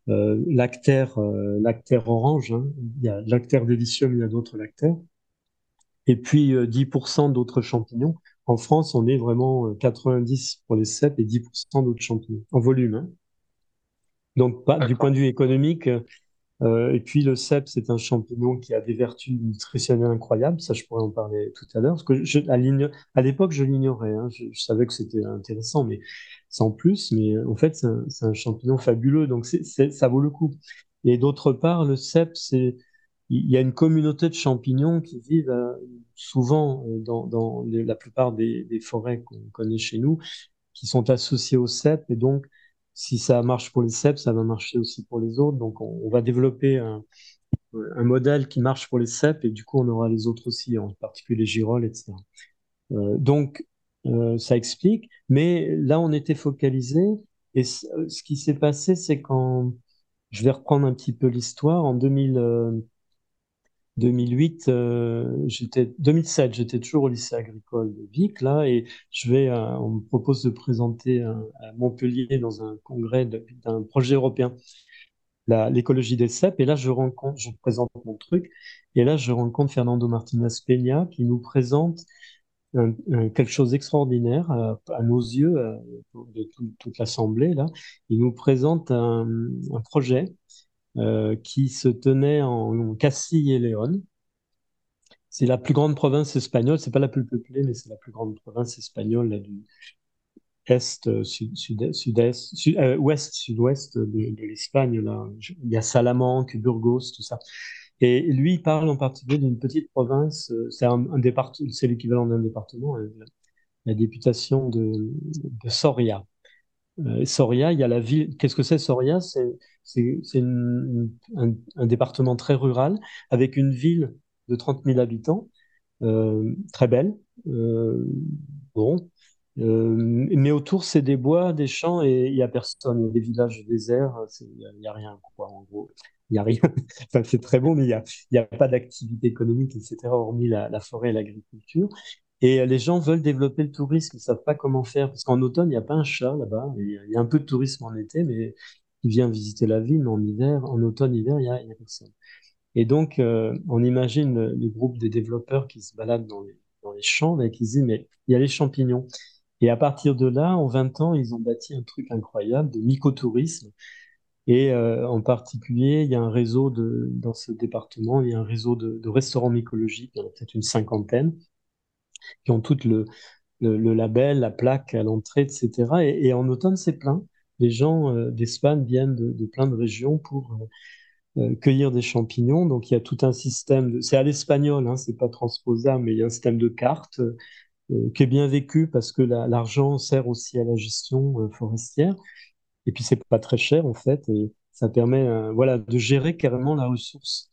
euh, lactaire, euh, orange. Hein. Il y a lactaire délicieux, mais il y a d'autres lactaires et puis 10% euh, d'autres champignons. En France, on est vraiment 90 euh, pour les cèpes et 10% d'autres champignons, en volume. Hein. Donc, pas, du point de vue économique, euh, et puis le cèpe, c'est un champignon qui a des vertus nutritionnelles incroyables. Ça, je pourrais en parler tout à l'heure. Parce que je, à l'époque, je l'ignorais. Hein. Je, savais que c'était intéressant, mais sans plus. Mais en fait, c'est un, un, champignon fabuleux. Donc, ça vaut le coup. Et d'autre part, le cèpe, c'est il y a une communauté de champignons qui vivent euh, souvent euh, dans, la plupart des, forêts qu'on connaît chez nous, qui sont associés au cèpe. Et donc, si ça marche pour les cèpes, ça va marcher aussi pour les autres. Donc, on, va développer un, un, modèle qui marche pour les cèpes et du coup, on aura les autres aussi, en particulier les girolles, etc. Euh, donc, euh, ça explique. Mais là, on était focalisé. Et ce qui s'est passé, c'est quand je vais reprendre un petit peu l'histoire. En 2000, 2008, euh, j'étais 2007, j'étais toujours au lycée agricole de Vic là, et je vais, euh, on me propose de présenter à Montpellier dans un congrès d'un projet européen, l'écologie des cèpes. Et là, je rencontre, je présente mon truc, et là, je rencontre Fernando Martinez Peña qui nous présente quelque chose d'extraordinaire à, nos yeux, euh, de toute l'assemblée là. Il nous présente un, un projet euh, qui se tenait en Castille et Léon. C'est la plus grande province espagnole, c'est pas la plus peuplée, mais c'est la plus grande province espagnole là, du est, euh, sud, sud, sud-est, sud, euh, ouest, sud-ouest de, l'Espagne. Là, il y a Salamanque, Burgos, tout ça. Et lui, il parle en particulier d'une petite province. Euh, c'est un, un département, c'est l'équivalent d'un département, hein, la députation de, de Soria. Euh, Soria, il y a la ville. Qu'est-ce que c'est Soria? C'est un, département très rural avec une ville de 30 000 habitants, euh, très belle. Euh, bon, mais autour, c'est des bois, des champs et il y a personne. Il y a des villages déserts, il n'y a, rien, quoi, en gros. Il n'y a rien. enfin, c'est très bon, mais il n'y a, y a pas d'activité économique, etc., hormis la, la forêt et l'agriculture. Et les gens veulent développer le tourisme, ils savent pas comment faire, parce qu'en automne, il n'y a pas un chat là-bas. Il y a un peu de tourisme en été, mais il vient visiter la ville, mais en hiver, en automne, hiver, il n'y a, personne. Et donc, euh, on imagine le, groupe des développeurs qui se baladent dans les, champs et qui se disent, mais il y a les champignons. Et à partir de là, en 20 ans, ils ont bâti un truc incroyable de mycotourisme. Et euh, en particulier, il y a un réseau de, dans ce département, il y a un réseau de, de restaurants mycologiques, il y en a peut-être une cinquantaine, qui ont tout le, le, label, la plaque à l'entrée, etc. Et, en automne, c'est plein. Les gens euh, d'Espagne viennent de, plein de régions pour euh, euh, cueillir des champignons. Donc il y a tout un système. C'est à l'espagnol, hein, c'est pas transposable, mais il y a un système de cartes qui est bien vécu parce que l'argent sert aussi à la gestion forestière. Et puis c'est pas très cher en fait, et ça permet voilà de gérer carrément la ressource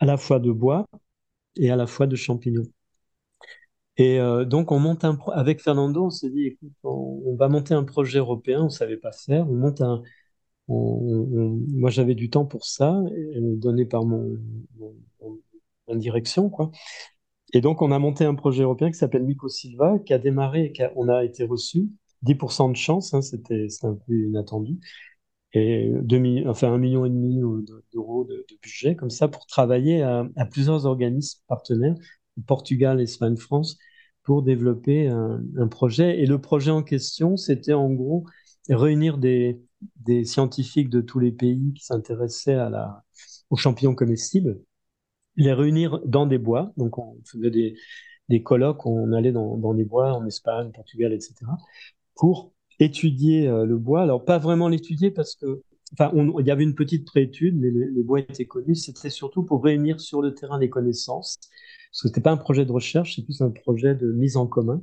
à la fois de bois et à la fois de champignons. Et euh, donc, on monte un avec Fernando, on s'est dit, écoute, on, va monter un projet européen, on savait pas faire. On monte un. moi, j'avais du temps pour ça, donné par mon, direction, quoi. Et donc, on a monté un projet européen qui s'appelle Mico Silva, qui a démarré, et on a été reçu. 10% de chance, hein, c'était un peu inattendu. Et enfin, un million et demi d'euros de, budget, comme ça, pour travailler à plusieurs organismes partenaires Portugal, Espagne, France, pour développer un, projet. Et le projet en question, c'était en gros réunir des, scientifiques de tous les pays qui s'intéressaient aux champignons comestibles, les réunir dans des bois. Donc, on faisait des, colloques, on allait dans, dans des bois en Espagne, Portugal, etc., pour étudier euh, le bois. Alors, pas vraiment l'étudier parce que, enfin, il y avait une petite préétude, mais les, bois étaient connus. C'était surtout pour réunir sur le terrain des connaissances parce que pas un projet de recherche, c'est plus un projet de mise en commun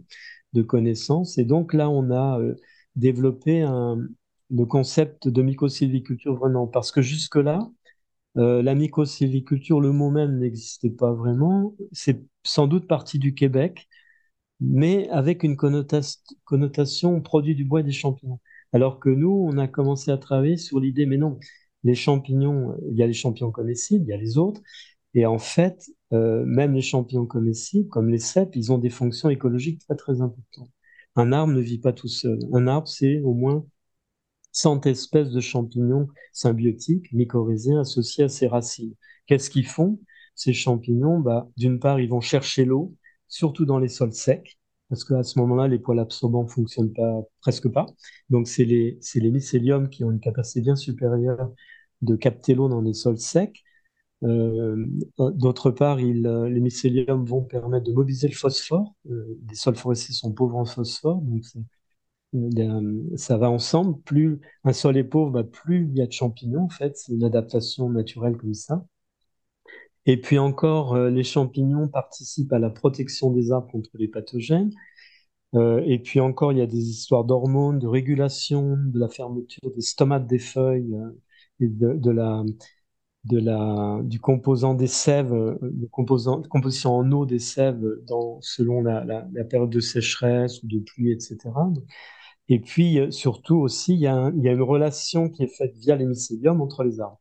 de connaissances. Et donc là, on a euh, développé le concept de mycosylviculture vraiment, parce que jusque-là, euh, la mycosylviculture, le mot même n'existait pas vraiment. C'est sans doute parti du Québec, mais avec une connotation produit du bois et des champignons. Alors que nous, on a commencé à travailler sur l'idée, mais non, les champignons, il y a les champignons comestibles, il y a les autres, et en fait, euh, même les champignons comestibles, comme les cèpes, ils ont des fonctions écologiques très très importantes. Un arbre ne vit pas tout seul. Un arbre, c'est au moins 100 espèces de champignons symbiotiques, mycorhiziens, associés à ses racines. Qu'est-ce qu'ils font Ces champignons, bah, d'une part, ils vont chercher l'eau, surtout dans les sols secs, parce qu'à ce moment-là, les poils absorbants fonctionnent pas, presque pas. Donc, c'est les, mycéliums qui ont une capacité bien supérieure de capter l'eau dans les sols secs. Euh, d'autre part, euh, les mycéliums vont permettre de mobiliser le phosphore. Euh, les sols forestiers sont pauvres en phosphore, donc ça va ensemble. Plus un sol est pauvre, bah, plus il y a de champignons, en fait. C'est une adaptation naturelle comme ça. Et puis encore, les champignons participent à la protection des arbres contre les pathogènes. et puis encore, il y a des histoires d'hormones, de régulation de la fermeture des stomates des feuilles, et de, la, de la, du composant des sèves, le composant, composition en eau des sèves dans, selon la, la, période de sécheresse ou de pluie, etc. Et puis, euh, surtout aussi, il y, a il y, a une relation qui est faite via les mycéliums entre les arbres.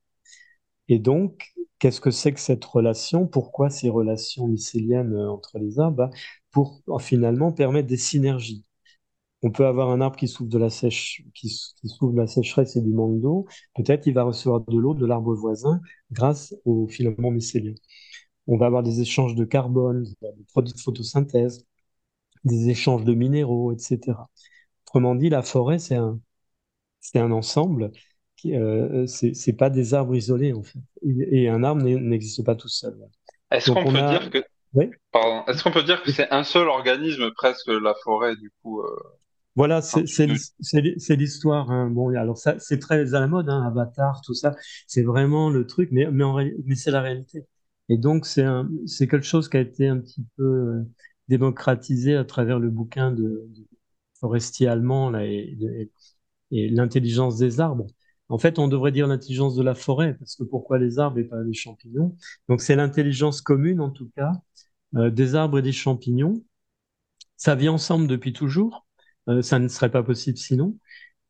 Et donc, qu'est-ce que c'est que cette relation? Pourquoi ces relations mycéliennes euh, entre les arbres bah, Pour finalement permettre des synergies. On peut avoir un arbre qui souffre de la, sécheresse et du manque d'eau. Peut-être il va recevoir de l'eau de l'arbre voisin grâce aux filaments mycéliens. On va avoir des échanges de carbone, des produits de photosynthèse, des échanges de minéraux, etc. Autrement dit, la forêt, c'est un ensemble. Qui, euh, c'est pas des arbres isolés en fait. Et un arbre n'existe pas tout seul.
Est-ce qu'on peut dire que Est-ce qu'on peut dire que c'est un seul organisme presque la forêt du coup euh,
Voilà, c'est l'histoire. Hein. Bon, alors ça, c'est très à la mode, hein, Avatar, tout ça. C'est vraiment le truc, mais mais, mais c'est la réalité. Et donc c'est c'est quelque chose qui a été un petit peu euh, démocratisé à travers le bouquin de, de forestier allemand là, et, et, l'intelligence des arbres. En fait, on devrait dire l'intelligence de la forêt, parce que pourquoi les arbres et pas les champignons? Donc c'est l'intelligence commune, en tout cas, euh, des arbres et des champignons. Ça vit ensemble depuis toujours, euh, ça ne serait pas possible sinon.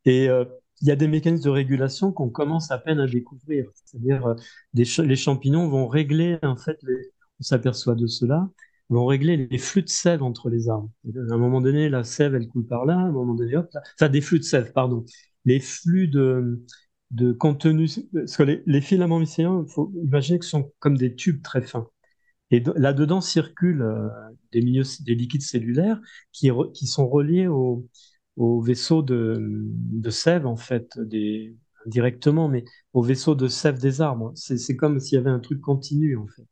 Et euh, il y a des mécanismes de régulation qu'on commence à peine à découvrir. C'est-à-dire, les champignons vont régler, en fait, on s'aperçoit de cela, vont régler les flux de sève entre les arbres. À un moment donné, la sève, elle coule par là, à un moment donné, hop, là. enfin des flux de sève, pardon. Les flux de, de contenu, parce que les, filaments mycéliens, il faut imaginer que ce sont comme des tubes très fins. Et là-dedans circulent euh, des, milieux, des liquides cellulaires qui, sont reliés au, au vaisseau de, sève, en fait, des, directement, mais au vaisseau de sève des arbres. C'est comme s'il y avait un truc continu, en fait.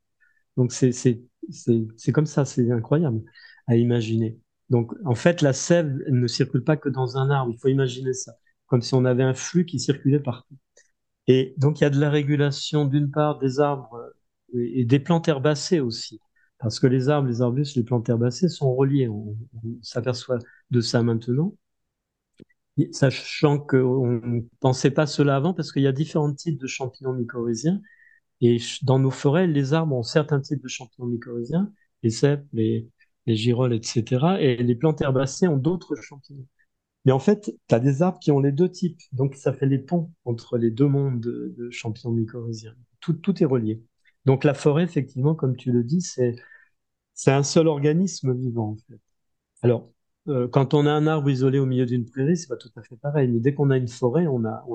Donc c'est comme ça, c'est incroyable à imaginer. Donc, en fait, la sève ne circule pas que dans un arbre. Il faut imaginer ça, comme si on avait un flux qui circulait partout. Et donc, il y a de la régulation, d'une part, des arbres euh, et des plantes herbacées aussi. Parce que les arbres, les arbustes, les plantes herbacées sont reliés. On, s'aperçoit de ça maintenant. Sachant qu'on ne pensait pas cela avant, parce qu'il y a différents types de champignons mycorhiziens et dans nos forêts, les arbres ont certains types de champignons mycorhiziens, les cèpes, les, les girolles, etc. Et les plantes herbacées ont d'autres champignons. Mais en fait, tu as des arbres qui ont les deux types. Donc, ça fait les ponts entre les deux mondes de, champignons mycorhiziens. Tout, est relié. Donc, la forêt, effectivement, comme tu le dis, c'est, c'est un seul organisme vivant. Alors, euh, quand on a un arbre isolé au milieu d'une prairie, c'est pas tout à fait pareil. Mais dès qu'on a une forêt, on a,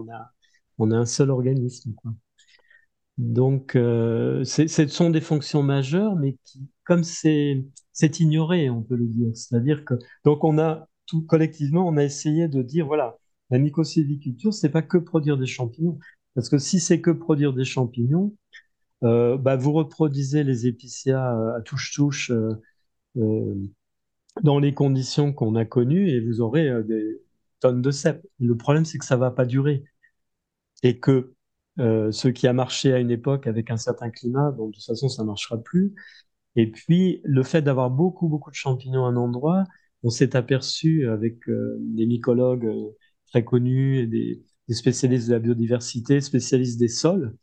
un seul organisme. Donc, euh, ce sont des fonctions majeures, mais qui, comme c'est ignoré, on peut le dire. C'est-à-dire que, donc, on a collectivement, on a essayé de dire, voilà, la mycosylviculture, c'est pas que produire des champignons, parce que si c'est que produire des champignons, euh, bah, vous reproduisez les épicéas euh, à touche-touche euh, dans les conditions qu'on a connues et vous aurez des tonnes de cèpes. Le problème, c'est que ça va pas durer et que ce qui a marché à une époque avec un certain climat, bon, de toute façon, ça ne marchera plus. Et puis, le fait d'avoir beaucoup, beaucoup de champignons à un endroit, on s'est aperçu avec euh, des mycologues euh, très connus et des, spécialistes de la biodiversité, spécialistes des sols,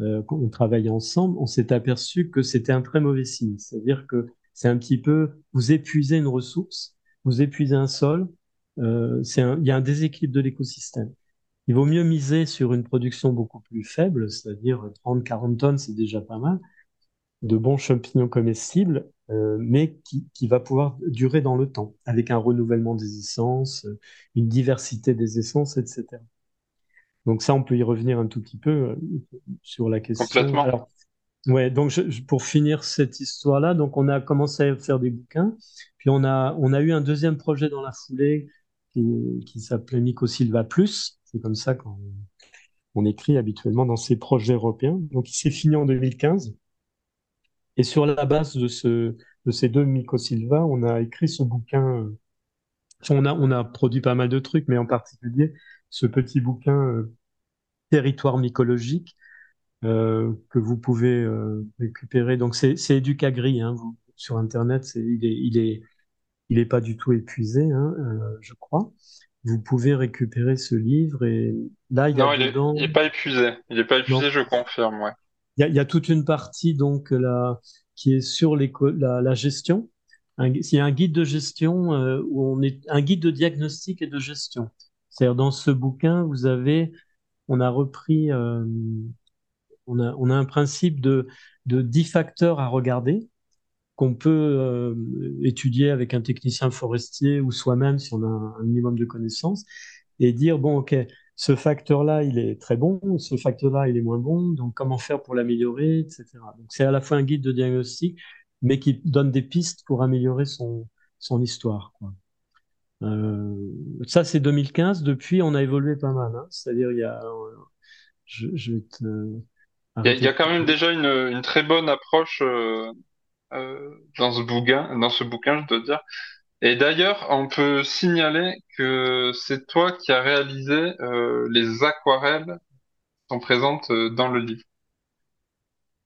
euh, on travaille ensemble, on s'est aperçu que c'était un très mauvais signe. C'est-à-dire que c'est un petit peu, vous épuisez une ressource, vous épuisez un sol, euh, il y a un déséquilibre de l'écosystème. Il vaut mieux miser sur une production beaucoup plus faible, c'est-à-dire 30-40 tonnes, c'est déjà pas mal, de bons champignons comestibles, euh, mais qui, qui, va pouvoir durer dans le temps, avec un renouvellement des essences, euh, une diversité des essences, etc. Donc ça, on peut y revenir un tout petit peu euh, sur la question.
Complètement. Alors,
Ouais, donc pour finir cette histoire-là, donc on a commencé à faire des bouquins, puis on a, on a eu un deuxième projet dans la foulée qui, s'appelait Nico Silva Plus. C'est comme ça qu'on on écrit habituellement dans ces projets européens. Donc il s'est fini en 2015. Et sur la base de, ce, de ces deux Silva, on a écrit ce bouquin. On a, on a produit pas mal de trucs, mais en particulier ce petit bouquin euh, Territoire mycologique euh, que vous pouvez euh, récupérer. Donc c'est Educagri, hein, vous, sur Internet, il est, il est, il est pas du tout épuisé, hein, euh, je crois. Vous pouvez récupérer ce livre et là il y a
non, il, est, il est pas épuisé. Il est pas épuisé, je confirme, ouais.
Il y, a, a toute une partie donc là qui est sur la, la gestion. A un guide de gestion où on est un guide de diagnostic et de gestion. C'est-à-dire dans ce bouquin, vous avez, on a repris on a, un principe de, de 10 facteurs à regarder qu'on peut euh, étudier avec un technicien forestier ou soi-même si on a un, minimum de connaissances et dire, bon, OK, ce facteur-là, il est très bon, ce facteur-là, il est moins bon, donc comment faire pour l'améliorer, etc. Donc c'est à la fois un guide de diagnostic, mais qui donne des pistes pour améliorer son, son histoire. Euh, ça, c'est 2015. Depuis, on a évolué pas mal. Hein. C'est-à-dire, il y a... Je, je vais te
il y, a quand même déjà une, une très bonne approche euh, euh, dans ce bouquin, dans ce bouquin, je dois dire. Et d'ailleurs, on peut signaler que c'est toi qui as réalisé euh, les aquarelles qui sont présentes euh, dans le livre.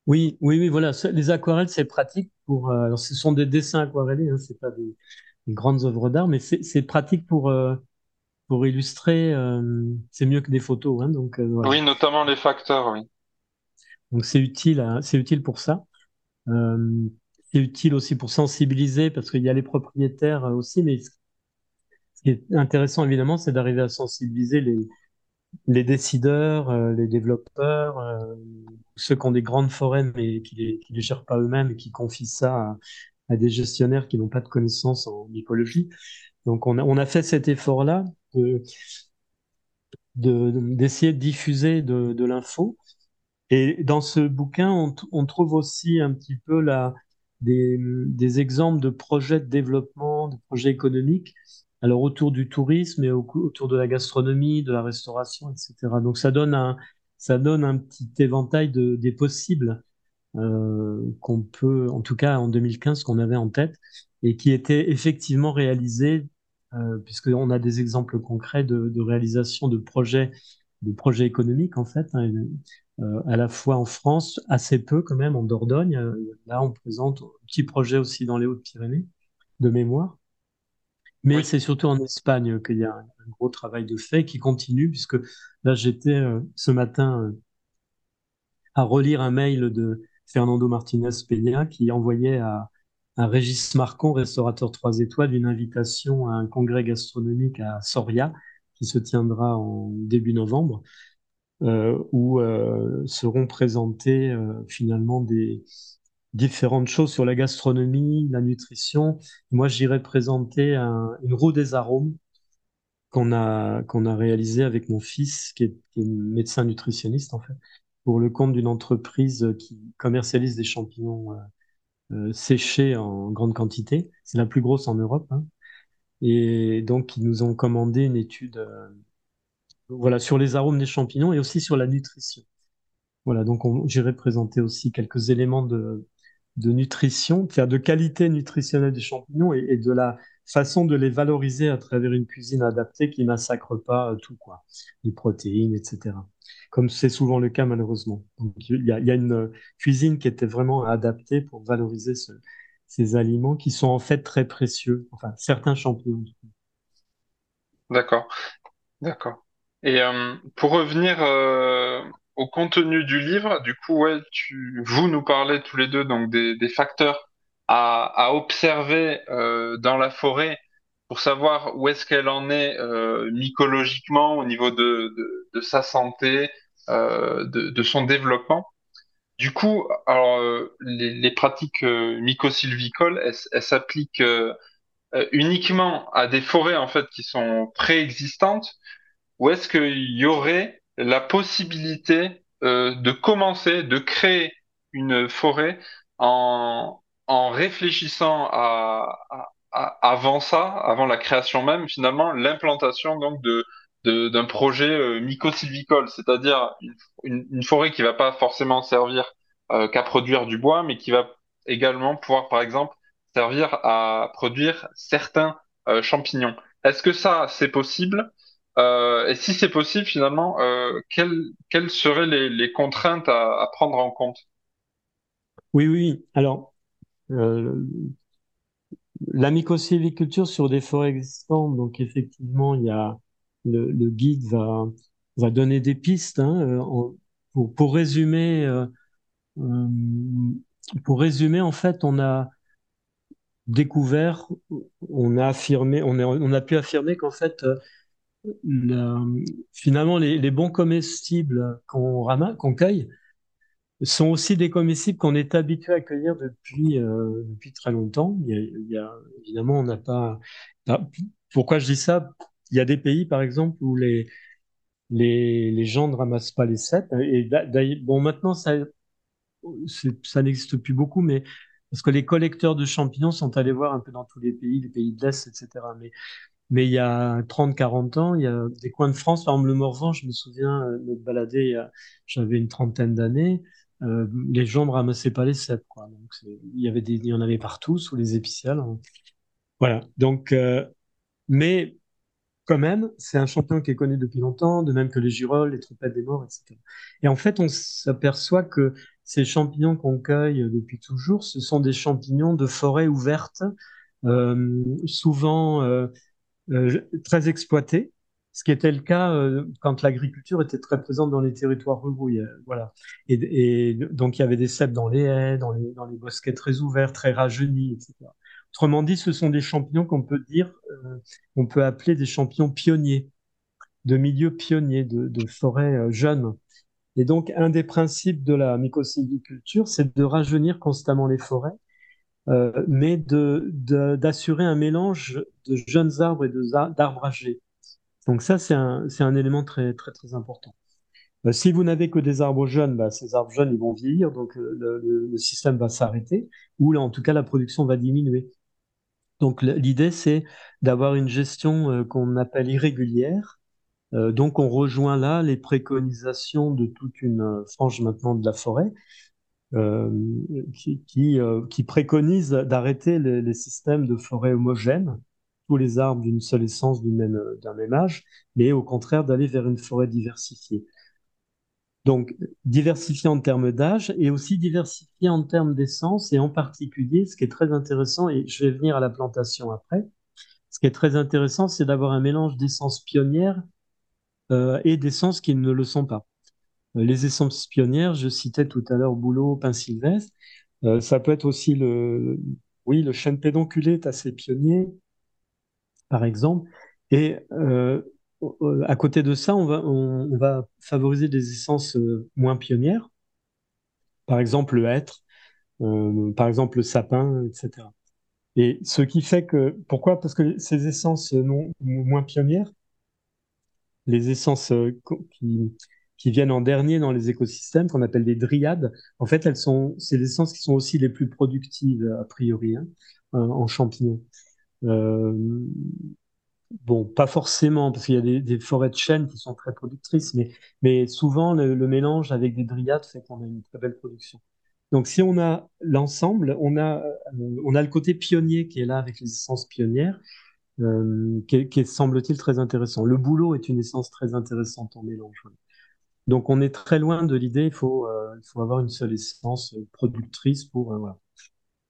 Oui, oui, oui, voilà. Les aquarelles, c'est pratique pour. Euh, alors, ce sont des dessins aquarellés, hein, c'est pas des, des, grandes œuvres d'art, mais c'est pratique pour euh, pour illustrer. c'est mieux que des photos, hein, donc. Voilà.
Oui, notamment les facteurs, oui.
Donc c'est utile, c'est utile pour ça. Euh, c'est utile aussi pour sensibiliser parce qu'il y a les propriétaires aussi, mais ce qui est intéressant évidemment, c'est d'arriver à sensibiliser les, les décideurs, euh, les développeurs, euh, ceux qui ont des grandes forêts mais qui qui les gèrent pas eux-mêmes et qui confient ça à, des gestionnaires qui n'ont pas de connaissances en écologie. Donc on a, on a fait cet effort-là de d'essayer de, diffuser de, l'info et dans ce bouquin, on trouve aussi un petit peu la, des, exemples de projets de développement, de projets économiques, alors autour du tourisme et autour de la gastronomie, de la restauration, etc. Donc ça donne un, ça donne un petit éventail de, des possibles euh, qu'on peut, en tout cas en 2015, qu'on avait en tête et qui étaient effectivement réalisés, euh, puisqu'on a des exemples concrets de, de réalisation de projets de projets économiques en fait, hein, euh, à la fois en France, assez peu quand même en Dordogne. Euh, là, on présente un petit projet aussi dans les Hautes-Pyrénées de mémoire. Mais c'est surtout en Espagne qu'il y a un, gros travail de fait qui continue, puisque là, j'étais euh, ce matin à relire un mail de Fernando Martinez Peña qui envoyait à, à Régis Marcon, restaurateur 3 étoiles, une invitation à un congrès gastronomique à Soria qui se tiendra en début novembre où euh, seront présentées euh, finalement des différentes choses sur la gastronomie, la nutrition. Moi, j'irai présenter une roue des arômes qu'on a qu'on a réalisé avec mon fils, qui est, qui est, médecin nutritionniste en fait, pour le compte d'une entreprise qui commercialise des champignons euh, séchés en grande quantité. C'est la plus grosse en Europe. Hein. Et donc, ils nous ont commandé une étude voilà, sur les arômes des champignons et aussi sur la nutrition. Voilà, donc j'irai présenter aussi quelques éléments de, de nutrition, de qualité nutritionnelle des champignons et, de la façon de les valoriser à travers une cuisine adaptée qui massacre pas euh, tout, quoi, les protéines, etc. Comme c'est souvent le cas malheureusement. Donc il y a, une cuisine qui était vraiment adaptée pour valoriser ce, ces aliments qui sont en fait très précieux, enfin certains champignons.
D'accord, d'accord. Et euh, pour revenir euh, au contenu du livre, du coup, vous nous parlez tous les deux donc des, facteurs à, observer euh, dans la forêt pour savoir où est-ce qu'elle en est mycologiquement au niveau de, sa santé, de, son développement. Du coup, les, pratiques mycosylvicoles, elles, elles s'appliquent uniquement à des forêts en fait qui sont préexistantes ou est-ce qu'il y aurait la possibilité euh, de commencer, de créer une forêt en, réfléchissant avant ça, avant la création même, finalement, l'implantation donc de d'un projet euh, mycosylvicole, c'est-à-dire une, une, forêt qui va pas forcément servir euh, qu'à produire du bois, mais qui va également pouvoir, par exemple, servir à produire certains euh, champignons. Est-ce que ça, c'est possible? Euh, Et si c'est possible, finalement, euh, quelles, quelles seraient les, contraintes à, prendre en compte?
Oui, oui. Alors, euh, la mycosylviculture sur des forêts existantes, donc effectivement, il y a le, guide va, va donner des pistes. Hein, pour, pour résumer, pour résumer, en fait, on a découvert, on a affirmé, on, on a pu affirmer qu'en fait, finalement, les, bons comestibles qu'on ramasse, qu'on cueille, sont aussi des comestibles qu'on est habitué à cueillir depuis, euh, très longtemps. Évidemment, on n'a pas. Pourquoi je dis ça? Il y a des pays, par exemple, où les gens ne ramassent pas les cèpes. Et bon, maintenant, ça, ça n'existe plus beaucoup, mais parce que les collecteurs de champignons sont allés voir un peu dans tous les pays, les pays de l'Est, etc. Mais, mais il y a 30, 40 ans, il y a des coins de France, par exemple le Morvan, je me souviens euh, me balader, j'avais une trentaine d'années, euh, les gens ne ramassaient pas les cèpes, quoi. Donc, il y avait des, il y en avait partout, sous les épiciales. Hein. Voilà. Donc, euh, mais quand même, c'est un champignon qui est connu depuis longtemps, de même que les girolles, les trompettes des morts, etc. Et en fait, on s'aperçoit que ces champignons qu'on cueille depuis toujours, ce sont des champignons de forêt ouverte, souvent très exploités, ce qui était le cas euh, quand l'agriculture était très présente dans les territoires ruraux. voilà. Et, donc il y avait des cèpes dans les haies, dans les, bosquets très ouverts, très rajeunis, etc. Autrement dit, ce sont des champignons qu'on peut dire, euh, on peut appeler des champignons pionniers, de milieux pionniers, de, de forêts jeunes. Et donc, un des principes de la mycosylviculture, c'est de rajeunir constamment les forêts, euh, mais d'assurer de, un mélange de jeunes arbres et d'arbres âgés. Donc ça, c'est un, un, élément très, très, très important. Euh, si vous n'avez que des arbres jeunes, bah, ces arbres jeunes, ils vont vieillir, donc euh, le, système va s'arrêter, ou là, en tout cas, la production va diminuer. Donc l'idée, c'est d'avoir une gestion qu'on appelle irrégulière, donc on rejoint là les préconisations de toute une frange maintenant de la forêt euh, euh, qui, préconise d'arrêter les, systèmes de forêt homogènes, tous les arbres d'une seule essence d'un même, âge, mais au contraire d'aller vers une forêt diversifiée. Donc diversifiée en termes d'âge et aussi diversifiée en termes d'essence et en particulier, ce qui est très intéressant, et je vais venir à la plantation après, ce qui est très intéressant, c'est d'avoir un mélange d'essences pionnières euh, et d'essences qui ne le sont pas. Euh, les essences pionnières, je citais tout à l'heure Bouleau, Pin Sylvestre, euh, ça peut être aussi le, oui, le chêne pédonculé est assez pionnier, par exemple. Et euh, à côté de ça, on va, on, va favoriser des essences moins pionnières, par exemple le hêtre, euh, par exemple le sapin, etc. Et ce qui fait que, pourquoi? Parce que ces essences non, moins pionnières, les essences euh, qui, qui viennent en dernier dans les écosystèmes, qu'on appelle des dryades, en fait, elles sont, c'est les essences qui sont aussi les plus productives, a priori, hein, en champignons. Euh, bon, pas forcément, parce qu'il y a des, forêts de chênes qui sont très productrices, mais, mais souvent, le, mélange avec des dryades fait qu'on a une très belle production. Donc, si on a l'ensemble, on a, euh, on a le côté pionnier qui est là avec les essences pionnières, euh, qui, qui semble-t-il très intéressant. Le boulot est une essence très intéressante en mélange. Donc on est très loin de l'idée, il faut, euh, avoir une seule essence productrice pour... Euh.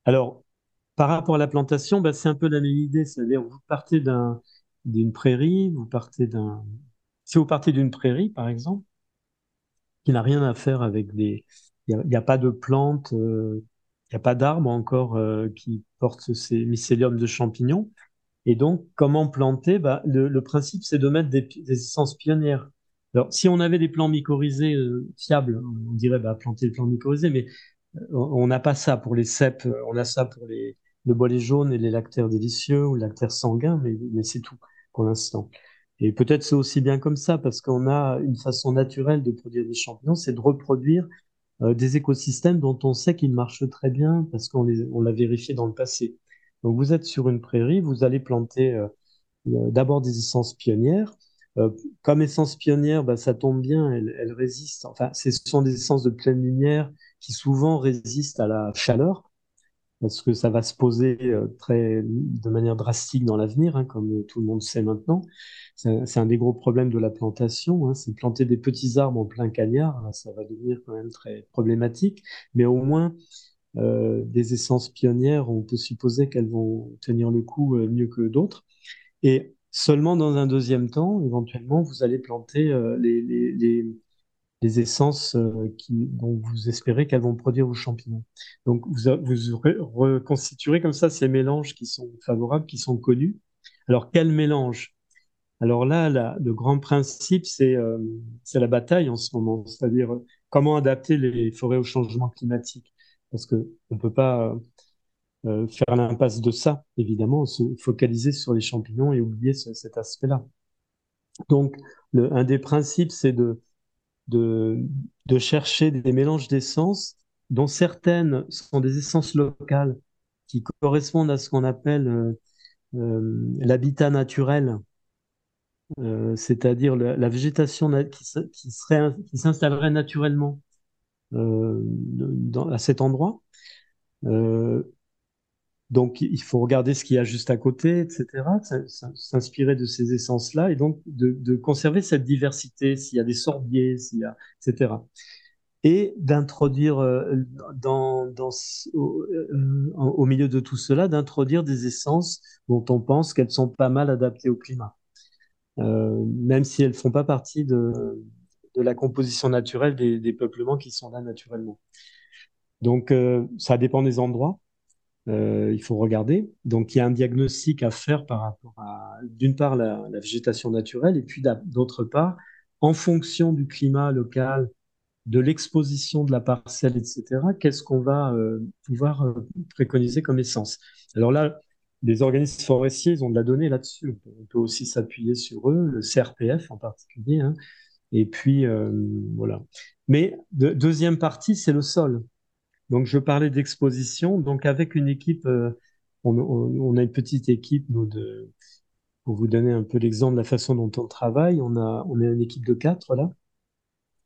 Alors, par rapport à la plantation, bah, c'est un peu la même idée, c'est-à-dire vous partez d'un, d'une prairie, vous partez d'un... Si vous partez d'une prairie, par exemple, qui n'a rien à faire avec des... Il n'y a, pas de plantes, euh, il n'y a pas d'arbres encore euh, qui portent ces mycéliums de champignons. Et donc, comment planter? Bah, le, principe, c'est de mettre des, essences pionnières. Alors, si on avait des plants mycorhizés euh, fiables, on dirait bah, planter des plants mycorhizés, mais euh, on n'a pas ça pour les cèpes, euh, on a ça pour les, le bolet jaune et les lactaires délicieux ou lactaires sanguins, mais, mais c'est tout pour l'instant. Et peut-être c'est aussi bien comme ça, parce qu'on a une façon naturelle de produire des champignons, c'est de reproduire des écosystèmes dont on sait qu'ils marchent très bien parce qu'on on l'a vérifié dans le passé. Donc vous êtes sur une prairie, vous allez planter d'abord des essences pionnières. Comme essence pionnière, bah, ça tombe bien, elles, elles résistent. Enfin, ce sont des essences de pleine lumière qui souvent résistent à la chaleur parce que ça va se poser euh, très, de manière drastique dans l'avenir, hein, comme tout le monde sait maintenant. C'est un des gros problèmes de la plantation, hein, c'est planter des petits arbres en plein cagnard, ça va devenir quand même très problématique, mais au moins euh, des essences pionnières, on peut supposer qu'elles vont tenir le coup euh, mieux que d'autres. Et seulement dans un deuxième temps, éventuellement, vous allez planter les, les, essences euh, qui, dont vous espérez qu'elles vont produire vos champignons. Donc, vous, vous reconstituerez comme ça ces mélanges qui sont favorables, qui sont connus. Alors, quel mélange? Alors là, le grand principe, c'est euh, la bataille en ce moment, c'est-à-dire euh, comment adapter les forêts au changement climatique? Parce qu'on ne peut pas euh, faire l'impasse de ça, évidemment, se focaliser sur les champignons et oublier cet aspect-là. Donc, un des principes, c'est de de, chercher des mélanges d'essences dont certaines sont des essences locales qui correspondent à ce qu'on appelle euh, euh, l'habitat naturel, euh, c'est-à-dire la, végétation qui, qui, serait, qui s'installerait naturellement dans, à cet endroit. Donc, il faut regarder ce qu'il y a juste à côté, etc., s'inspirer de ces essences-là et donc de, conserver cette diversité, s'il y a des sorbiers, s'il y a, etc. Et d'introduire euh, dans, euh, au, milieu de tout cela, d'introduire des essences dont on pense qu'elles sont pas mal adaptées au climat, euh, même si elles font pas partie de, la composition naturelle des, peuplements qui sont là naturellement. Donc, ça dépend des endroits. Euh, il faut regarder. Donc, il y a un diagnostic à faire par rapport à, d'une part, la, végétation naturelle, et puis d'autre part, en fonction du climat local, de l'exposition de la parcelle, etc., qu'est-ce qu'on va euh, pouvoir euh, préconiser comme essence. Alors là, les organismes forestiers, ils ont de la donnée là-dessus. On peut aussi s'appuyer sur eux, le CRPF en particulier. Hein. Et puis, voilà. Mais deuxième partie, c'est le sol. Donc, je parlais d'exposition. Donc, avec une équipe, euh, on, a une petite équipe, nous, de, pour vous donner un peu l'exemple de la façon dont on travaille. On a, on est une équipe de quatre, là.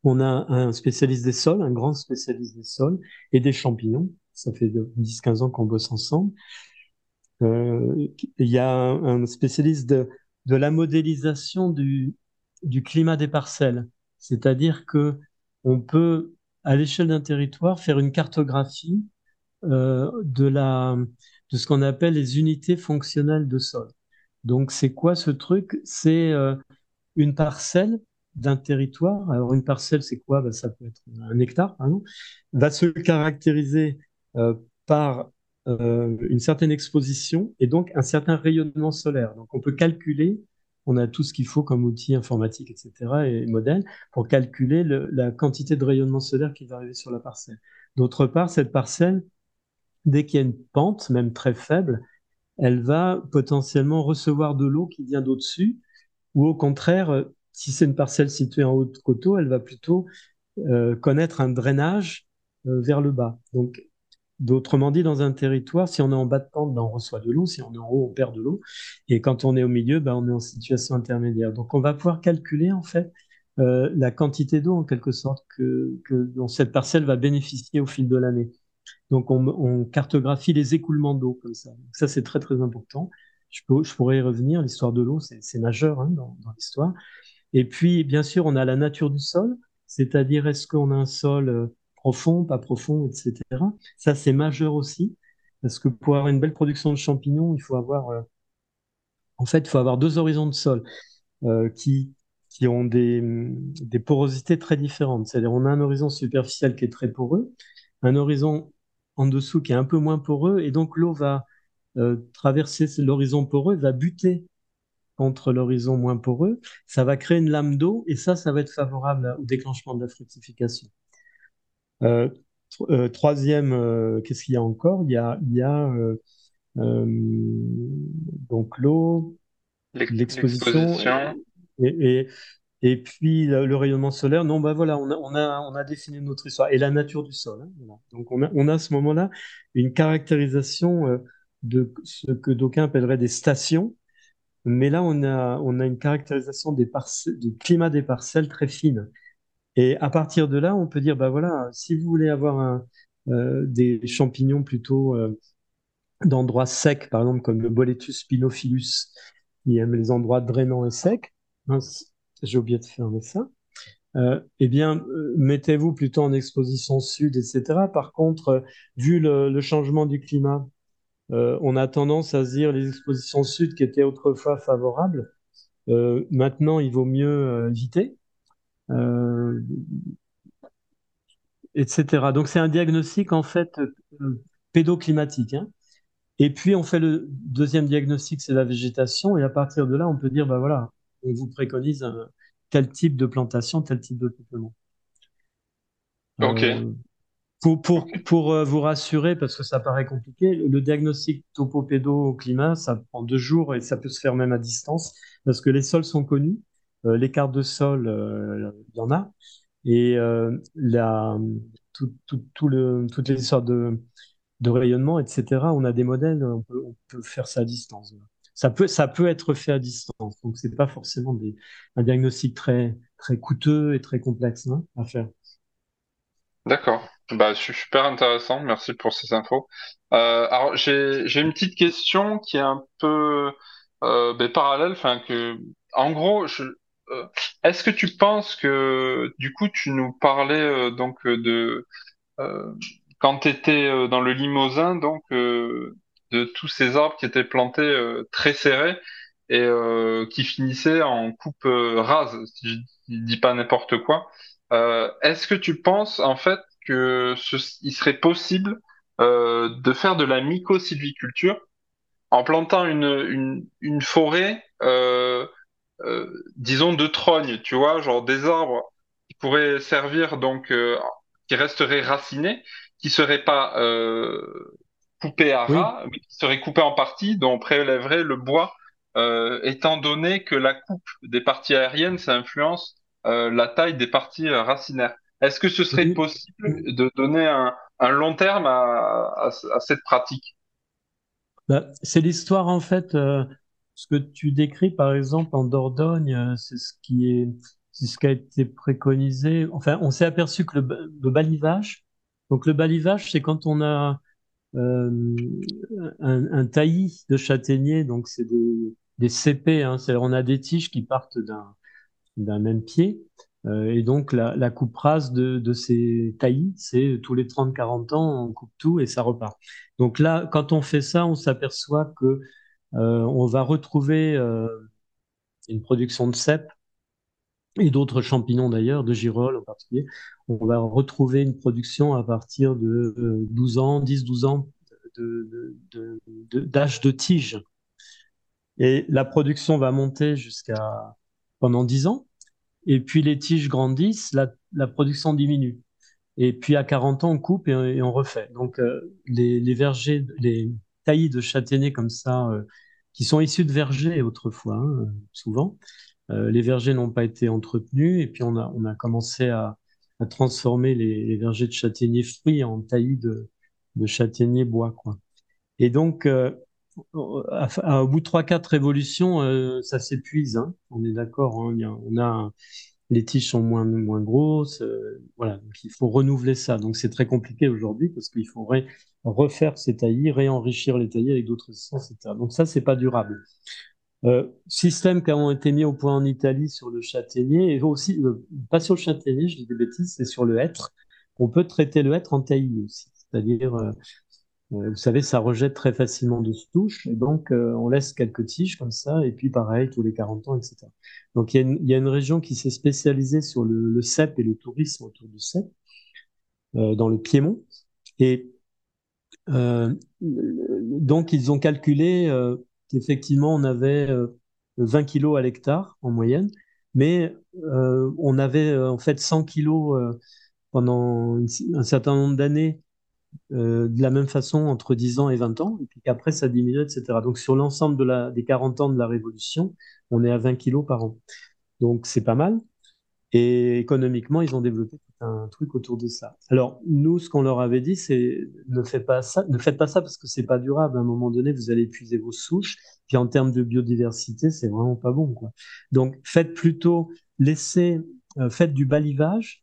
On a un spécialiste des sols, un grand spécialiste des sols et des champignons. Ça fait 10-15 ans qu'on bosse ensemble. Euh, il y a un, spécialiste de, de la modélisation du, du climat des parcelles. C'est-à-dire que on peut à l'échelle d'un territoire, faire une cartographie euh, de, la, de ce qu'on appelle les unités fonctionnelles de sol. Donc, c'est quoi ce truc? C'est euh, une parcelle d'un territoire. Alors, une parcelle, c'est quoi? Ben, Ça peut être un hectare, par exemple. Va se caractériser euh, par une certaine exposition et donc un certain rayonnement solaire. Donc, on peut calculer on a tout ce qu'il faut comme outil informatique, etc., et modèle, pour calculer la quantité de rayonnement solaire qui va arriver sur la parcelle. D'autre part, cette parcelle, dès qu'il y a une pente, même très faible, elle va potentiellement recevoir de l'eau qui vient d'au-dessus, ou au contraire, si c'est une parcelle située en haut de coteau, elle va plutôt euh, connaître un drainage euh, vers le bas. Donc, D'autrement dit, dans un territoire, si on est en bas de pente, ben, on reçoit de l'eau. Si on est en haut, on perd de l'eau. Et quand on est au milieu, ben, on est en situation intermédiaire. Donc, on va pouvoir calculer, en fait, euh, la quantité d'eau, en quelque sorte, que, dont cette parcelle va bénéficier au fil de l'année. Donc, on, cartographie les écoulements d'eau comme ça. ça, c'est très, très important. Je, pourrais y revenir. L'histoire de l'eau, c'est majeur hein, dans, dans l'histoire. Et puis, bien sûr, on a la nature du sol, c'est-à-dire est-ce qu'on a un sol euh, profond, pas profond, etc. Ça, c'est majeur aussi, parce que pour avoir une belle production de champignons, il faut avoir, euh, en fait, faut avoir deux horizons de sol euh, qui, qui ont des, des porosités très différentes. C'est-à-dire, on a un horizon superficiel qui est très poreux, un horizon en dessous qui est un peu moins poreux, et donc l'eau va euh, traverser l'horizon poreux, va buter contre l'horizon moins poreux, ça va créer une lame d'eau, et ça, ça va être favorable au déclenchement de la fructification. Euh, euh, troisième, euh, qu'est-ce qu'il y a encore? Il y a, il y a donc l'eau, l'exposition et, Et puis le, rayonnement solaire, non, bah voilà, on a, on a, on a défini notre histoire. Et la nature du sol. Hein, Donc on a, on a à ce moment-là une caractérisation euh, de ce que d'aucuns appelleraient des stations, mais là on a, on a une caractérisation des du climat des parcelles très fine. Et à partir de là, on peut dire, bah voilà, si vous voulez avoir un, euh, des champignons plutôt euh, d'endroits secs, par exemple comme le Boletus spinophilus, qui aime les endroits drainants et secs. J'ai oublié de fermer ça. Euh, eh bien, euh, mettez-vous plutôt en exposition sud, etc. Par contre, euh, vu le, changement du climat, on a tendance à se dire les expositions sud qui étaient autrefois favorables, maintenant il vaut mieux éviter, etc. Donc c'est un diagnostic en fait pédoclimatique. Hein. Et puis on fait le deuxième diagnostic, c'est la végétation, et à partir de là, on peut dire, ben voilà, on vous préconise un, tel type de plantation, tel type de peuplement.
Ok.
Euh, pour, pour, pour euh, vous rassurer, parce que ça paraît compliqué, le diagnostic topopédo au climat, ça prend deux jours et ça peut se faire même à distance, parce que les sols sont connus, euh, les cartes de sol, il y en a, et la, tout, tout, tout le, toutes les sortes de, de rayonnement, etc., on a des modèles, on peut, on peut faire ça à distance ça peut, ça peut être fait à distance. Donc, c'est pas forcément des, un diagnostic très, très coûteux et très complexe hein, à faire.
D'accord. Bah, super intéressant. Merci pour ces infos. Euh, alors, j'ai, une petite question qui est un peu euh, ben, parallèle. Que, en gros, je, euh, est-ce que tu penses que, du coup, tu nous parlais euh, donc de euh, quand tu étais dans le Limousin, donc de tous ces arbres qui étaient plantés euh, très serrés et euh, qui finissaient en coupe euh, rase, si je dis pas n'importe quoi. Est-ce que tu penses en fait que il serait possible de faire de la mycosylviculture en plantant une, une forêt, disons, de trogne, tu vois, genre des arbres qui pourraient servir donc, qui resteraient racinés, qui seraient pas coupé à ras, mais qui serait coupé en partie, dont on prélèverait le bois, euh, étant donné que la coupe des parties aériennes, ça influence euh, la taille des parties euh, racinaires. Est-ce que ce serait possible de donner un, long terme à, cette pratique?
Bah, C'est l'histoire, en fait, ce que tu décris, par exemple, en Dordogne, c'est ce qui est, ce qui a été préconisé. Enfin, on s'est aperçu que le, le balivage, donc le balivage, c'est quand on a euh, un, taillis de châtaignier, donc c'est des, des CP, hein, on a des tiges qui partent d'un même pied. Euh, et donc la, la coupe rase de, ces taillis, c'est tous les 30-40 ans, on coupe tout et ça repart. Donc là, quand on fait ça, on s'aperçoit que euh, on va retrouver euh, une production de cèpes et d'autres champignons d'ailleurs, de girolles en particulier, on va retrouver une production à partir de 12 ans, 10-12 ans d'âge de, de, tige. Et la production va monter jusqu'à pendant 10 ans. Et puis les tiges grandissent, la, la, production diminue. Et puis à 40 ans, on coupe et, on refait. Donc euh, les, les, vergers, les taillis de châtaigniers comme ça, euh, qui sont issus de vergers autrefois, hein, souvent, euh, les vergers n'ont pas été entretenus et puis on a, on a commencé à, à transformer les, les, vergers de châtaigniers fruits en taillis de, de châtaigniers bois. Quoi. Et donc, euh, au bout de 3-4 révolutions, euh, ça s'épuise. Hein. On est d'accord. Hein. on a les tiges sont moins, moins grosses. Euh, voilà, donc il faut renouveler ça. Donc c'est très compliqué aujourd'hui parce qu'il faudrait refaire ces taillis, réenrichir les taillis avec d'autres essences, etc. Donc ça, c'est pas durable. Euh, système qui ont été mis au point en Italie sur le châtaignier, et aussi, euh, pas sur le châtaignier, je dis des bêtises, c'est sur le hêtre. On peut traiter le hêtre en taillis aussi. C'est-à-dire, euh, vous savez, ça rejette très facilement de touche, et donc on laisse quelques tiges comme ça, et puis pareil, tous les 40 ans, etc. Donc il y a une, région qui s'est spécialisée sur le, le, cep et le tourisme autour du cep, dans le Piémont. Et donc ils ont calculé effectivement, on avait 20 euh, kilos à l'hectare en moyenne, mais euh, on avait euh, en fait 100 kilos pendant un certain nombre d'années de la même façon entre 10 ans et 20 ans, et puis après ça diminue, etc. Donc sur l'ensemble de la, des 40 ans de la Révolution, on est à 20 kilos par an. Donc c'est pas mal. Et économiquement, ils ont développé un truc autour de ça. Alors, nous, ce qu'on leur avait dit, c'est ne faites pas ça, ne faites pas ça parce que c'est pas durable. À un moment donné, vous allez épuiser vos souches. Puis en termes de biodiversité, c'est vraiment pas bon, quoi. Donc, faites plutôt, laissez, euh, faites du balivage euh,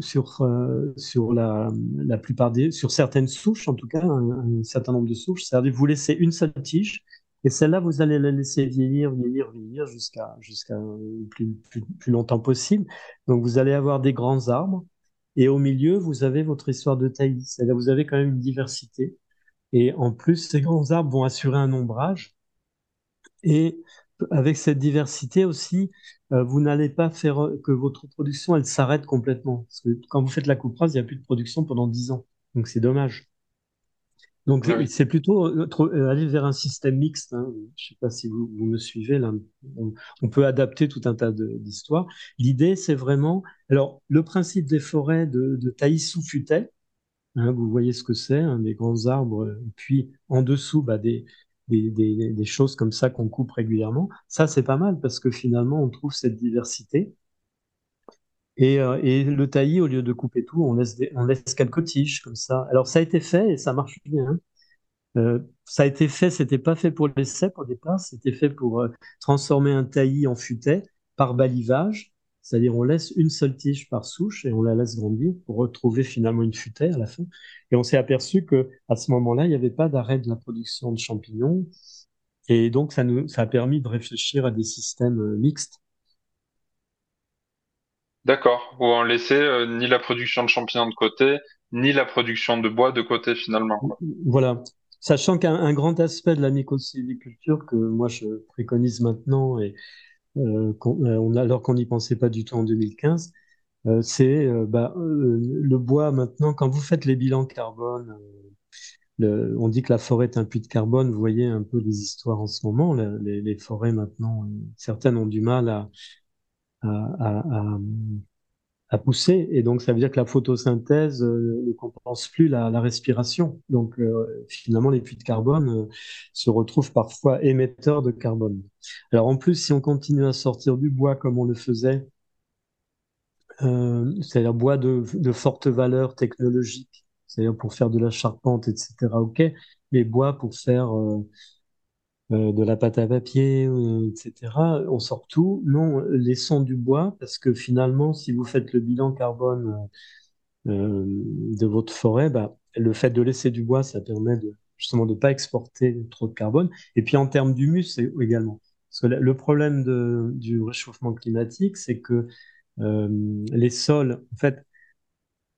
sur euh, sur la, la plupart des, sur certaines souches, en tout cas, un, un certain nombre de souches. C'est-à-dire, vous laissez une seule tige et celle-là, vous allez la laisser vieillir, vieillir, vieillir jusqu'à jusqu'à plus, plus, plus, longtemps possible. Donc, vous allez avoir des grands arbres. Et au milieu, vous avez votre histoire de taillis. C'est-à-dire, vous avez quand même une diversité. Et en plus, ces grands arbres vont assurer un ombrage. Et avec cette diversité aussi, euh, vous n'allez pas faire que votre production, elle s'arrête complètement. Parce que quand vous faites la coupe rase, il n'y a plus de production pendant 10 ans. Donc, c'est dommage. Donc, c'est plutôt euh, euh, aller vers un système mixte. Hein. Je ne sais pas si vous, me suivez là. On, peut adapter tout un tas d'histoires. L'idée, c'est vraiment. Alors, le principe des forêts de, de taillis sous futaie, hein, vous voyez ce que c'est, hein, des grands arbres, et puis en dessous, bah, des, des, choses comme ça qu'on coupe régulièrement. Ça, c'est pas mal parce que finalement, on trouve cette diversité. Et, euh, et, le taillis, au lieu de couper tout, on laisse, quelques tiges comme ça. Alors ça a été fait et ça marche bien. Euh, ça a été fait, c'était pas fait pour les cèpes au départ, c'était fait pour euh, transformer un taillis en futaie par balivage, c'est-à-dire on laisse une seule tige par souche et on la laisse grandir pour retrouver finalement une futaie à la fin. Et on s'est aperçu que à ce moment-là, il n'y avait pas d'arrêt de la production de champignons et donc ça nous ça a permis de réfléchir à des systèmes euh, mixtes
D'accord, où on laissait euh, ni la production de champignons de côté, ni la production de bois de côté finalement.
Voilà. Sachant qu'un grand aspect de la mycosylviculture que moi je préconise maintenant, et euh, euh, alors qu'on n'y pensait pas du tout en 2015, c'est bah, le bois maintenant, quand vous faites les bilans carbone, on dit que la forêt est un puits de carbone, vous voyez un peu les histoires en ce moment, les, forêts maintenant, certaines ont du mal à, à, pousser. Et donc, ça veut dire que la photosynthèse euh, ne compense plus la, respiration. Donc, euh, finalement, les puits de carbone euh, se retrouvent parfois émetteurs de carbone. Alors, en plus, si on continue à sortir du bois comme on le faisait, c'est-à-dire bois de, de forte valeur technologique, c'est-à-dire pour faire de la charpente, etc., ok, mais bois pour faire euh, de la pâte à papier, euh, etc. On sort tout. Non, laissons du bois parce que finalement, si vous faites le bilan carbone euh, de votre forêt, bah, le fait de laisser du bois, ça permet de, justement de ne pas exporter trop de carbone. Et puis en termes d'humus également. Parce que le problème du réchauffement climatique, c'est que les sols, en fait,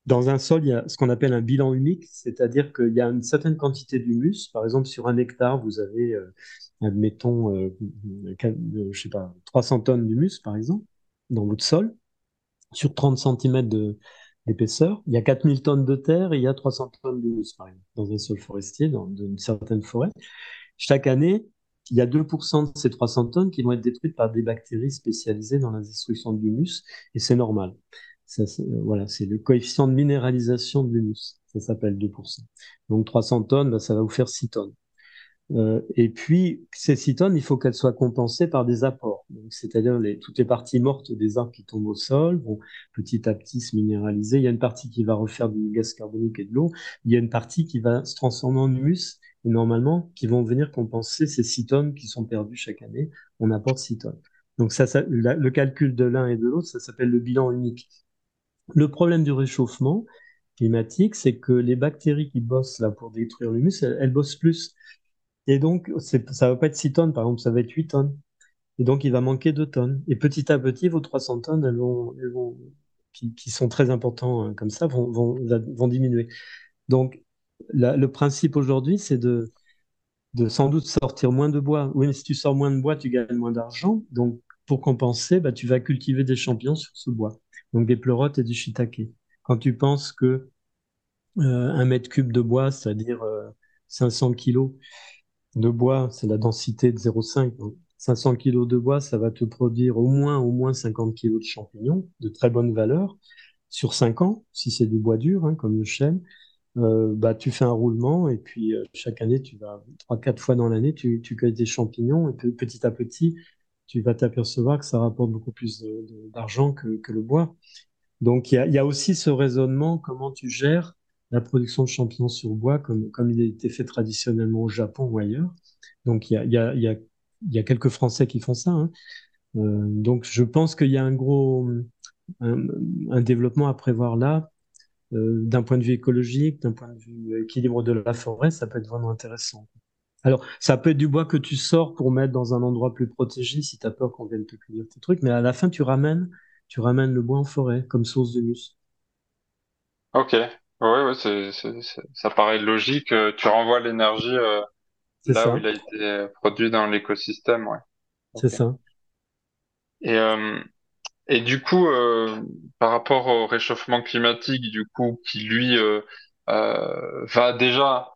dans un sol, il y a ce qu'on appelle un bilan unique, c'est-à-dire qu'il y a une certaine quantité d'humus. Par exemple, sur un hectare, vous avez, euh, admettons, euh, euh, je sais pas, 300 tonnes d'humus, par exemple, dans votre sol, sur 30 cm d'épaisseur. Il y a 4000 tonnes de terre et il y a 300 tonnes d'humus, par exemple, dans un sol forestier, dans une certaine forêt. Chaque année, il y a 2% de ces 300 tonnes qui vont être détruites par des bactéries spécialisées dans la destruction de l'humus, et c'est normal. Ça, voilà, c'est le coefficient de minéralisation de l'humus. Ça s'appelle 2%. Donc 300 tonnes, bah, ça va vous faire 6 tonnes. Euh, et puis, ces 6 tonnes, il faut qu'elles soient compensées par des apports. C'est-à-dire les, toutes les parties mortes des arbres qui tombent au sol vont petit à petit se minéraliser. Il y a une partie qui va refaire du gaz carbonique et de l'eau. Il y a une partie qui va se transformer en humus. Et normalement, qui vont venir compenser ces 6 tonnes qui sont perdues chaque année. On apporte 6 tonnes. Donc ça, ça le calcul de l'un et de l'autre, ça s'appelle le bilan unique. Le problème du réchauffement climatique, c'est que les bactéries qui bossent là pour détruire l'humus, elles, bossent plus. Et donc, ça va pas être 6 tonnes, par exemple, ça va être 8 tonnes. Et donc, il va manquer 2 tonnes. Et petit à petit, vos 300 tonnes, elles vont, qui, sont très importants hein, comme ça, vont, vont, diminuer. Donc, le principe aujourd'hui, c'est de, de sans doute sortir moins de bois. Oui, mais si tu sors moins de bois, tu gagnes moins d'argent. Donc, pour compenser, bah, tu vas cultiver des champignons sur ce bois donc des pleurotes et du shiitake. Quand tu penses que euh, un mètre cube de bois, c'est-à-dire 500 euh, kilos de bois, c'est la densité de 0,5. 500 kilos de bois, ça va te produire au moins, au moins 50 kilos de champignons de très bonne valeur sur 5 ans, si c'est du bois dur, hein, comme le chêne. Euh, bah, tu fais un roulement et puis chaque année, tu vas 3-4 fois dans l'année, tu, tu cueilles des champignons et petit à petit, tu vas t'apercevoir que ça rapporte beaucoup plus d'argent que, le bois. Donc il y a, aussi ce raisonnement, comment tu gères la production de champignons sur bois, comme, il a été fait traditionnellement au Japon ou ailleurs. Donc il y a, quelques Français qui font ça. Hein. Euh, donc je pense qu'il y a un gros un, développement à prévoir là. Euh, d'un point de vue écologique, d'un point de vue équilibre de la forêt, ça peut être vraiment intéressant. Alors, ça peut être du bois que tu sors pour mettre dans un endroit plus protégé si tu as peur qu'on vienne te cueillir tes trucs, mais à la fin, tu ramènes, tu ramènes le bois en forêt comme source de mus.
Ok, ouais, ouais, c'est, ça paraît logique. Euh, tu renvoies l'énergie euh, là où il a été produit dans l'écosystème, ouais.
C'est ça.
Et, euh, et du coup, euh, par rapport au réchauffement climatique, du coup, qui lui euh, euh, va déjà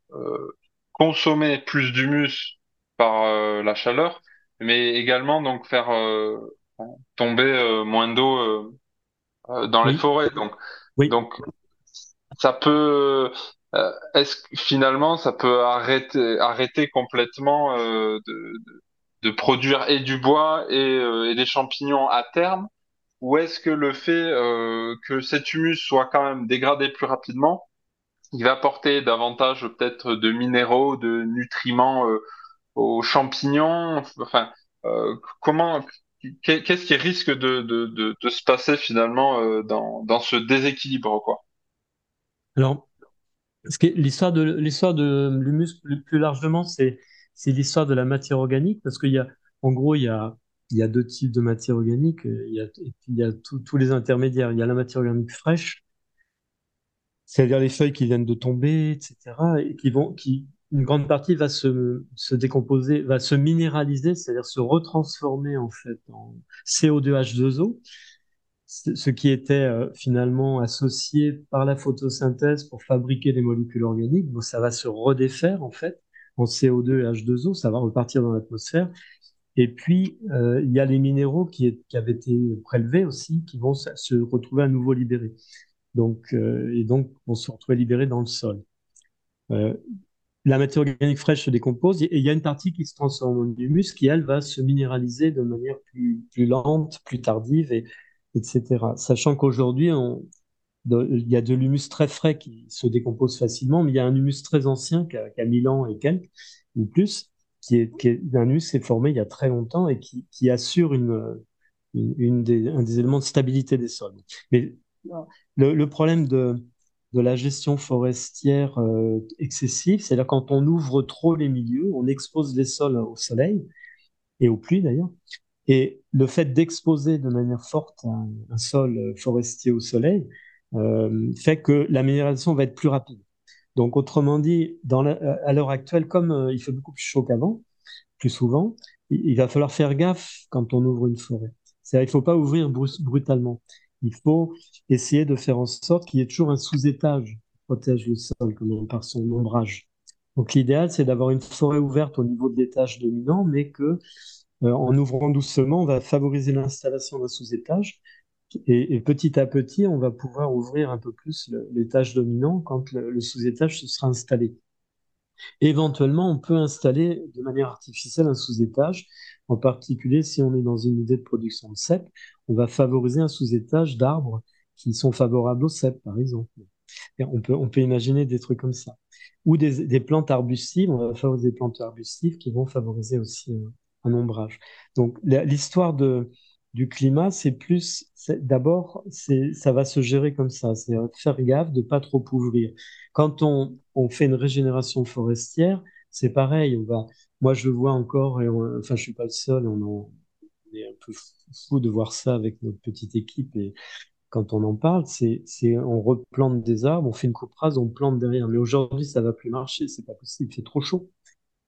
consommer plus d'humus par la chaleur, mais également donc faire tomber moins d'eau dans les forêts. Donc,
oui.
donc ça peut, est-ce que finalement ça peut arrêter, arrêter complètement de, de, de, produire et du bois et, et des champignons à terme? ou est-ce que le fait euh, que cet humus soit quand même dégradé plus rapidement, il va apporter davantage peut-être de minéraux, de nutriments euh, aux champignons Enfin, euh, comment, qu'est-ce qui risque de, se passer finalement euh, dans, ce déséquilibre, quoi?
Alors, l'histoire de l'histoire de l'humus plus, largement, c'est l'histoire de la matière organique parce qu'il y a, en gros, il y a deux types de matière organique. Il y a, il y a tous les intermédiaires. Il y a la matière organique fraîche, c'est-à-dire les feuilles qui viennent de tomber, etc. Et qui vont, qui, une grande partie va se, se décomposer, va se minéraliser, c'est-à-dire se retransformer en fait en CO2H2O, ce qui était euh, finalement associé par la photosynthèse pour fabriquer des molécules organiques. Bon, ça va se redéfaire en fait en CO2 et H2O, ça va repartir dans l'atmosphère et puis, euh, il y a les minéraux qui, qui, avaient été prélevés aussi, qui vont se retrouver à nouveau libérés. Donc, euh, et donc, vont se retrouver libérés dans le sol. Euh, la matière organique fraîche se décompose et il y a une partie qui se transforme en humus qui, elle, va se minéraliser de manière plus, plus lente, plus tardive, et, etc. Sachant qu'aujourd'hui, il y a de l'humus très frais qui se décompose facilement, mais il y a un humus très ancien qui a, qui a 1000 ans et quelques, ou plus, qui est, qui est un s'est formé il y a très longtemps et qui, qui assure une, une, des, un des éléments de stabilité des sols. Mais le, problème de, la gestion forestière euh, excessive, c'est-à-dire quand on ouvre trop les milieux, on expose les sols au soleil et aux pluies d'ailleurs. Et le fait d'exposer de manière forte un, sol forestier au soleil euh, fait que la minéralisation va être plus rapide. Donc, autrement dit, à l'heure actuelle, comme euh, il fait beaucoup plus chaud qu'avant, plus souvent, il, il, va falloir faire gaffe quand on ouvre une forêt. C'est-à-dire, il ne faut pas ouvrir brutalement. Il faut essayer de faire en sorte qu'il y ait toujours un sous-étage qui protège le sol par son ombrage. Donc, l'idéal, c'est d'avoir une forêt ouverte au niveau de l'étage dominant, mais que, euh, en ouvrant doucement, on va favoriser l'installation d'un sous-étage et, et, petit à petit, on va pouvoir ouvrir un peu plus l'étage dominant quand le, le sous-étage se sera installé. Éventuellement, on peut installer de manière artificielle un sous-étage, en particulier si on est dans une idée de production de cèpes, on va favoriser un sous-étage d'arbres qui sont favorables aux cèpes, par exemple. On, peut, peut imaginer des trucs comme ça. Ou des, plantes arbustives, on va favoriser des plantes arbustives qui vont favoriser aussi un, un ombrage. Donc l'histoire de, du climat, c'est plus, d'abord, ça va se gérer comme ça, c'est faire gaffe de pas trop ouvrir. Quand on, on fait une régénération forestière, c'est pareil, on va, moi je vois encore, et enfin je suis pas le seul, on, on, est un peu fou de voir ça avec notre petite équipe et quand on en parle, c'est, c'est, on replante des arbres, on fait une coupe rase, on plante derrière. Mais aujourd'hui, ça va plus marcher, c'est pas possible, fait trop chaud.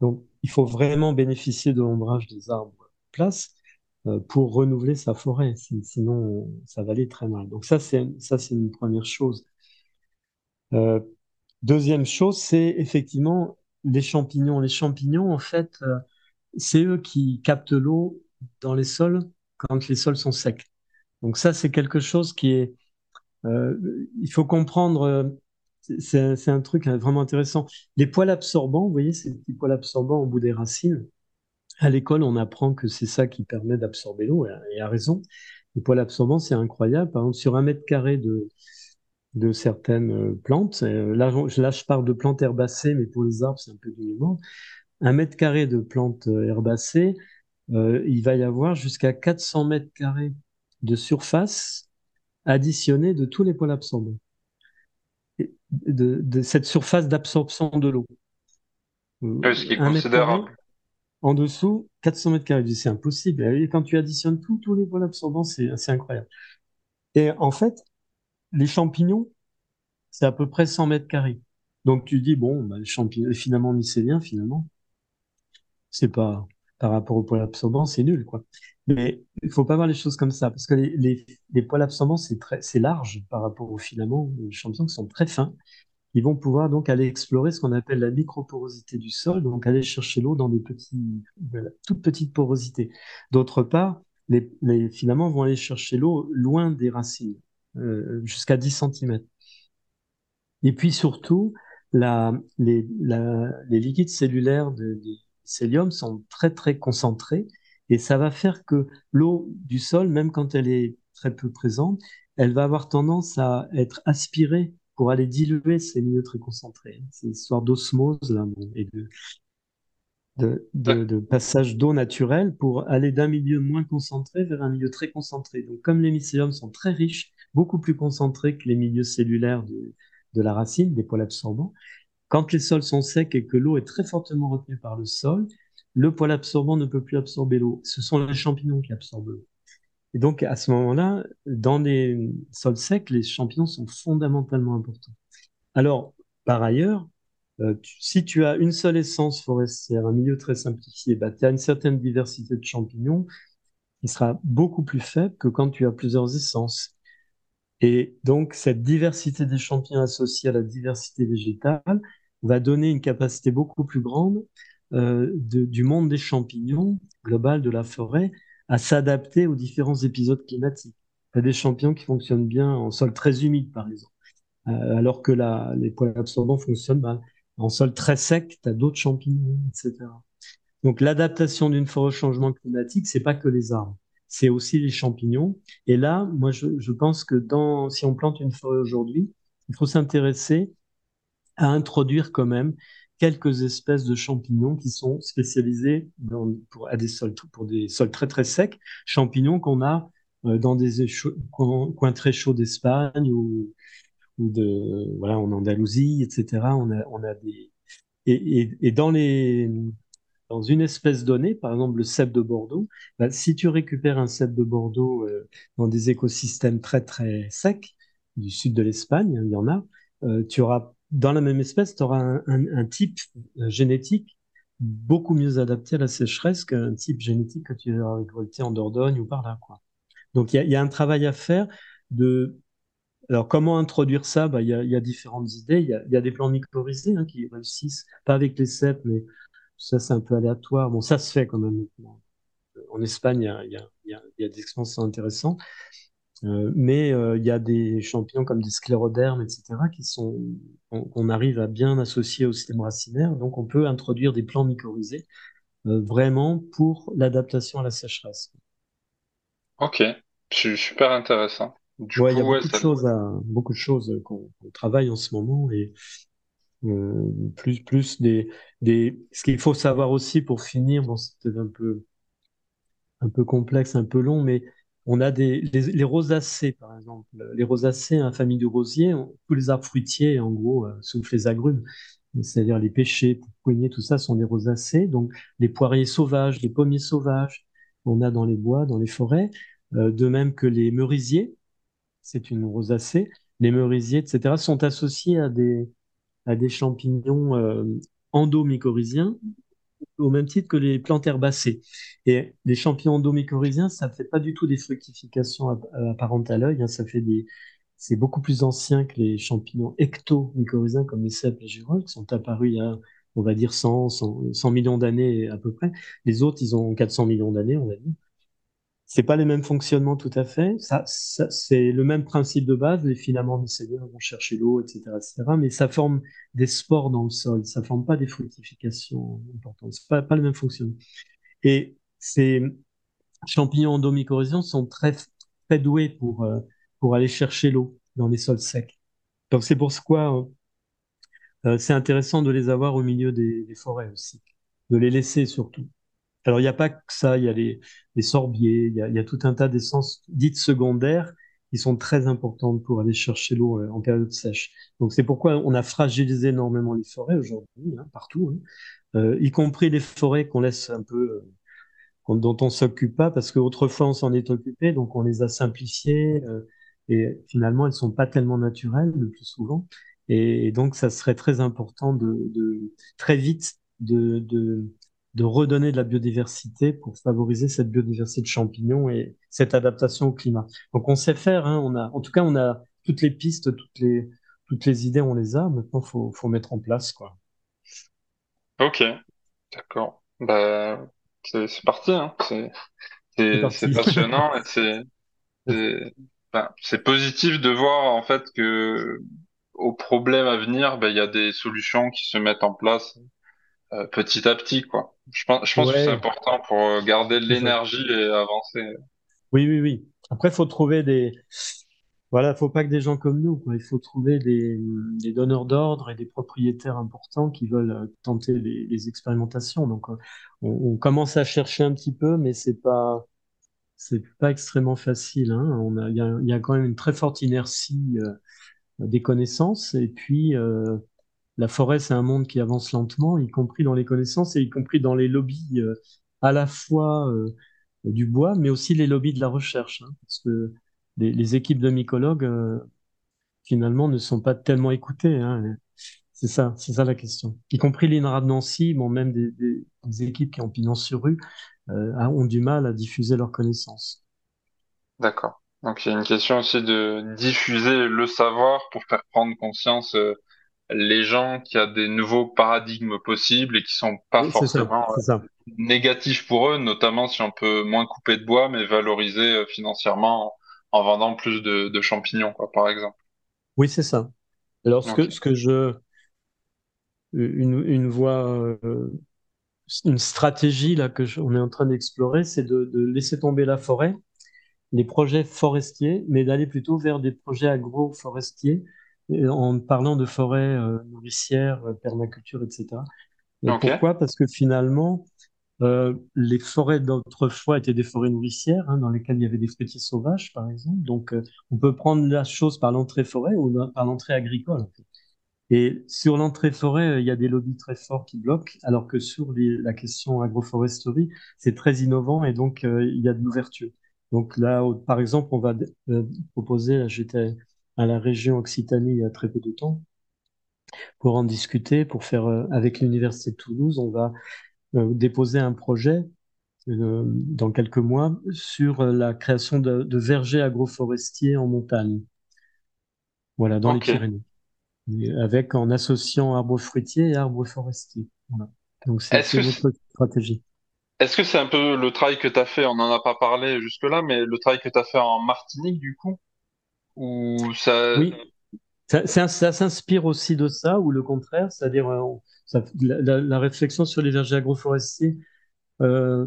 Donc, il faut vraiment bénéficier de l'ombrage des arbres place pour renouveler sa forêt. Sinon, ça va aller très mal. Donc ça, c'est ça, c'est une première chose. Euh, deuxième chose, c'est effectivement les champignons. Les champignons, en fait, euh, c'est eux qui captent l'eau dans les sols quand les sols sont secs. Donc ça, c'est quelque chose qui est... Euh, il faut comprendre... Euh, c'est un truc vraiment intéressant. Les poils absorbants, vous voyez, ces petits poils absorbants au bout des racines, à l'école, on apprend que c'est ça qui permet d'absorber l'eau, et à raison. Les poils absorbants, c'est incroyable. Par exemple, sur un mètre carré de, de certaines euh, plantes, euh, là, là, je parle de plantes herbacées, mais pour les arbres, c'est un peu du monde. Un mètre carré de plantes euh, herbacées, il va y avoir jusqu'à 400 mètres carrés de surface additionnée de tous les poils absorbants. De, de, cette surface d'absorption de l'eau.
Ce qui est considérable.
En dessous, 400 mètres carrés. C'est impossible. Et quand tu additionnes tout, tous les poils absorbants, c'est incroyable. Et en fait, les champignons, c'est à peu près 100 mètres carrés. Donc tu dis, bon, bah, les champignons, finalement, mycéliens, finalement, c'est pas, par rapport aux poils absorbants, c'est nul, quoi. Mais il faut pas voir les choses comme ça, parce que les, poils absorbants, c'est large par rapport aux filaments, les champignons qui sont très fins ils vont pouvoir donc aller explorer ce qu'on appelle la microporosité du sol, donc aller chercher l'eau dans des petits, toutes petites porosités. D'autre part, les, filaments vont aller chercher l'eau loin des racines, euh, jusqu'à 10 cm. Et puis surtout, les, liquides cellulaires du cellium sont très très concentrés et ça va faire que l'eau du sol, même quand elle est très peu présente, elle va avoir tendance à être aspirée pour aller diluer ces milieux très concentrés. C'est une histoire d'osmose là, et de, de, passage d'eau naturelle pour aller d'un milieu moins concentré vers un milieu très concentré. Donc, comme les mycéliums sont très riches, beaucoup plus concentrés que les milieux cellulaires de la racine, des poils absorbants, quand les sols sont secs et que l'eau est très fortement retenue par le sol, le poil absorbant ne peut plus absorber l'eau. Ce sont les champignons qui absorbent l'eau. Et donc, à ce moment-là, dans les sols secs, les champignons sont fondamentalement importants. Alors, par ailleurs, euh, si tu as une seule essence forestière, un milieu très simplifié, bah, tu as une certaine diversité de champignons qui sera beaucoup plus faible que quand tu as plusieurs essences. Et donc, cette diversité des champignons associée à la diversité végétale va donner une capacité beaucoup plus grande euh, du monde des champignons global de la forêt à s'adapter aux différents épisodes climatiques. Il y a des champignons qui fonctionnent bien en sol très humide, par exemple, euh, alors que la, les poils absorbants fonctionnent mal. En sol très sec, tu as d'autres champignons, etc. Donc l'adaptation d'une forêt au changement climatique, c'est pas que les arbres, c'est aussi les champignons. Et là, moi, je, je pense que dans, si on plante une forêt aujourd'hui, il faut s'intéresser à introduire quand même quelques espèces de champignons qui sont spécialisés pour, des sols, très très secs, champignons qu'on a euh, dans des coins, très chauds d'Espagne ou, de voilà en Andalousie, etc. On a, des et, et, dans les dans une espèce donnée, par exemple le cèpe de Bordeaux, bah, si tu récupères un cèpe de Bordeaux euh, dans des écosystèmes très très secs du sud de l'Espagne, il y en a, euh, tu auras dans la même espèce, tu auras un, type euh, génétique beaucoup mieux adapté à la sécheresse qu'un type génétique que tu vas récolter en Dordogne ou par là. Quoi. Donc il y, a un travail à faire. Alors comment introduire ça? Bah, Il y, a, différentes idées. Il y a, des plans mycorhizés hein, qui réussissent, pas avec les cèpes, mais ça c'est un peu aléatoire. Bon, ça se fait quand même. En Espagne, il y y a des expériences intéressantes. Euh, mais euh, il y a des champignons comme des sclérodermes, etc., qui sont qu'on arrive à bien associer au système racinaire. Donc, on peut introduire des plants mycorhizés euh, vraiment pour l'adaptation à la sécheresse.
Ok, super intéressant.
Du il y a beaucoup, de choses à, beaucoup de choses qu'on travaille en ce moment et plus, plus des, des... Ce qu'il faut savoir aussi pour finir, bon, c'est un peu, un peu complexe, un peu long, mais on a des, les, rosacées, par exemple. Les rosacées, la famille du rosier, tous les arbres fruitiers, en gros, euh, sauf les agrumes, c'est-à-dire les pêchers, poignets, tout ça sont des rosacées. Donc, les poiriers sauvages, les pommiers sauvages, on a dans les bois, dans les forêts. Euh, de même que les merisiers, c'est une rosacée. Les merisiers, etc., sont associés à des, à des champignons euh, endomycorhiziens au même titre que les plantes herbacées. Et les champignons endomycorhiziens, ça ne fait pas du tout des fructifications apparentes à l'œil, hein. ça fait des... C'est beaucoup plus ancien que les champignons ectomycorhiziens comme les cèpes et girolles qui sont apparus il y a, on va dire, 100, 100 millions d'années à peu près. Les autres, ils ont 400 millions d'années, on va dire. C'est pas les mêmes fonctionnements tout à fait. Ça, c'est le même principe de base. Les filaments mycéliens vont chercher l'eau, etc., etc. Mais ça forme des spores dans le sol. Ça forme pas des fructifications importantes. C'est pas, pas le même fonctionnement. Et ces champignons endomycorrhizaux sont très, très doués pour, euh, pour aller chercher l'eau dans les sols secs. Donc c'est pour quoi euh, c'est intéressant de les avoir au milieu des, forêts aussi, de les laisser surtout. Alors il n'y a pas que ça, il y a les, sorbiers, il y a, tout un tas d'essences dites secondaires qui sont très importantes pour aller chercher l'eau euh, en période sèche. Donc c'est pourquoi on a fragilisé énormément les forêts aujourd'hui, hein, partout, hein. Euh, y compris les forêts qu'on laisse un peu, euh, dont on s'occupe pas, parce qu'autrefois on s'en est occupé, donc on les a simplifiées, et finalement elles sont pas tellement naturelles le plus souvent. Et, donc ça serait très important de, très vite de de redonner de la biodiversité pour favoriser cette biodiversité de champignons et cette adaptation au climat. Donc on sait faire, hein, on a, en tout cas on a toutes les pistes, toutes les, toutes les idées, on les a. Maintenant, faut, faut mettre en place, quoi.
Ok, d'accord. Bah, c'est parti, hein. C'est passionnant et c'est ben, c'est positif de voir en fait que aux problèmes à venir, ben, il y a des solutions qui se mettent en place euh, petit à petit, quoi. Je pense, je pense que c'est important pour euh, garder de l'énergie et avancer.
Oui, oui, oui. Après, il faut trouver des. Voilà, faut pas que des gens comme nous, quoi. Il faut trouver des, des donneurs d'ordre et des propriétaires importants qui veulent euh, tenter les, les expérimentations. Donc, on, on, commence à chercher un petit peu, mais c'est pas, c'est pas extrêmement facile. Hein. On a, il y a, y a, quand même une très forte inertie euh, des connaissances et puis euh, la forêt, c'est un monde qui avance lentement, y compris dans les connaissances et y compris dans les lobbies euh, à la fois euh, du bois, mais aussi les lobbies de la recherche. Hein, parce que les, équipes de mycologues, euh, finalement, ne sont pas tellement écoutées. Hein, c'est ça, c'est ça la question. Y compris l'INRA de Nancy, bon, même des, équipes qui ont pignon sur rue, ont du mal à diffuser leurs connaissances.
D'accord. Donc il y a une question aussi de diffuser le savoir pour faire prendre conscience les gens qui a des nouveaux paradigmes possibles et qui sont pas forcément euh, négatifs pour eux, notamment si on peut moins couper de bois, mais valoriser euh, financièrement en, vendant plus de, champignons, quoi, par exemple.
Oui, c'est ça. Alors, ce, que, ce que je. Une, une voie, euh, une stratégie là, que on est en train d'explorer, c'est de, de, laisser tomber la forêt, les projets forestiers, mais d'aller plutôt vers des projets agroforestiers en parlant de forêts euh, nourricières, euh, permaculture, etc. Pourquoi? Parce que finalement, euh, les forêts d'autrefois étaient des forêts nourricières, hein, dans lesquelles il y avait des fruitiers sauvages, par exemple. Donc, on peut prendre la chose par l'entrée forêt ou par l'entrée agricole. Et sur l'entrée forêt, il y a des lobbies très forts qui bloquent, alors que sur la question agroforesterie, c'est très innovant et donc il y a de l'ouverture. Donc là, par exemple, on va proposer, j'étais à la région Occitanie il y a très peu de temps pour en discuter, pour faire euh, avec l'université de Toulouse, on va euh, déposer un projet euh, dans quelques mois sur la création de, vergers agroforestiers en montagne. Voilà, dans les Pyrénées. avec en associant arbres fruitiers et arbres forestiers. Voilà. Donc c'est notre stratégie.
Est-ce que c'est un peu le travail que tu as fait, on n'en a pas parlé jusque-là, mais le travail que tu as fait en Martinique du coup ça...
Oui, ça, s'inspire aussi de ça, ou le contraire, c'est-à-dire euh, la, réflexion sur les vergers agroforestiers euh,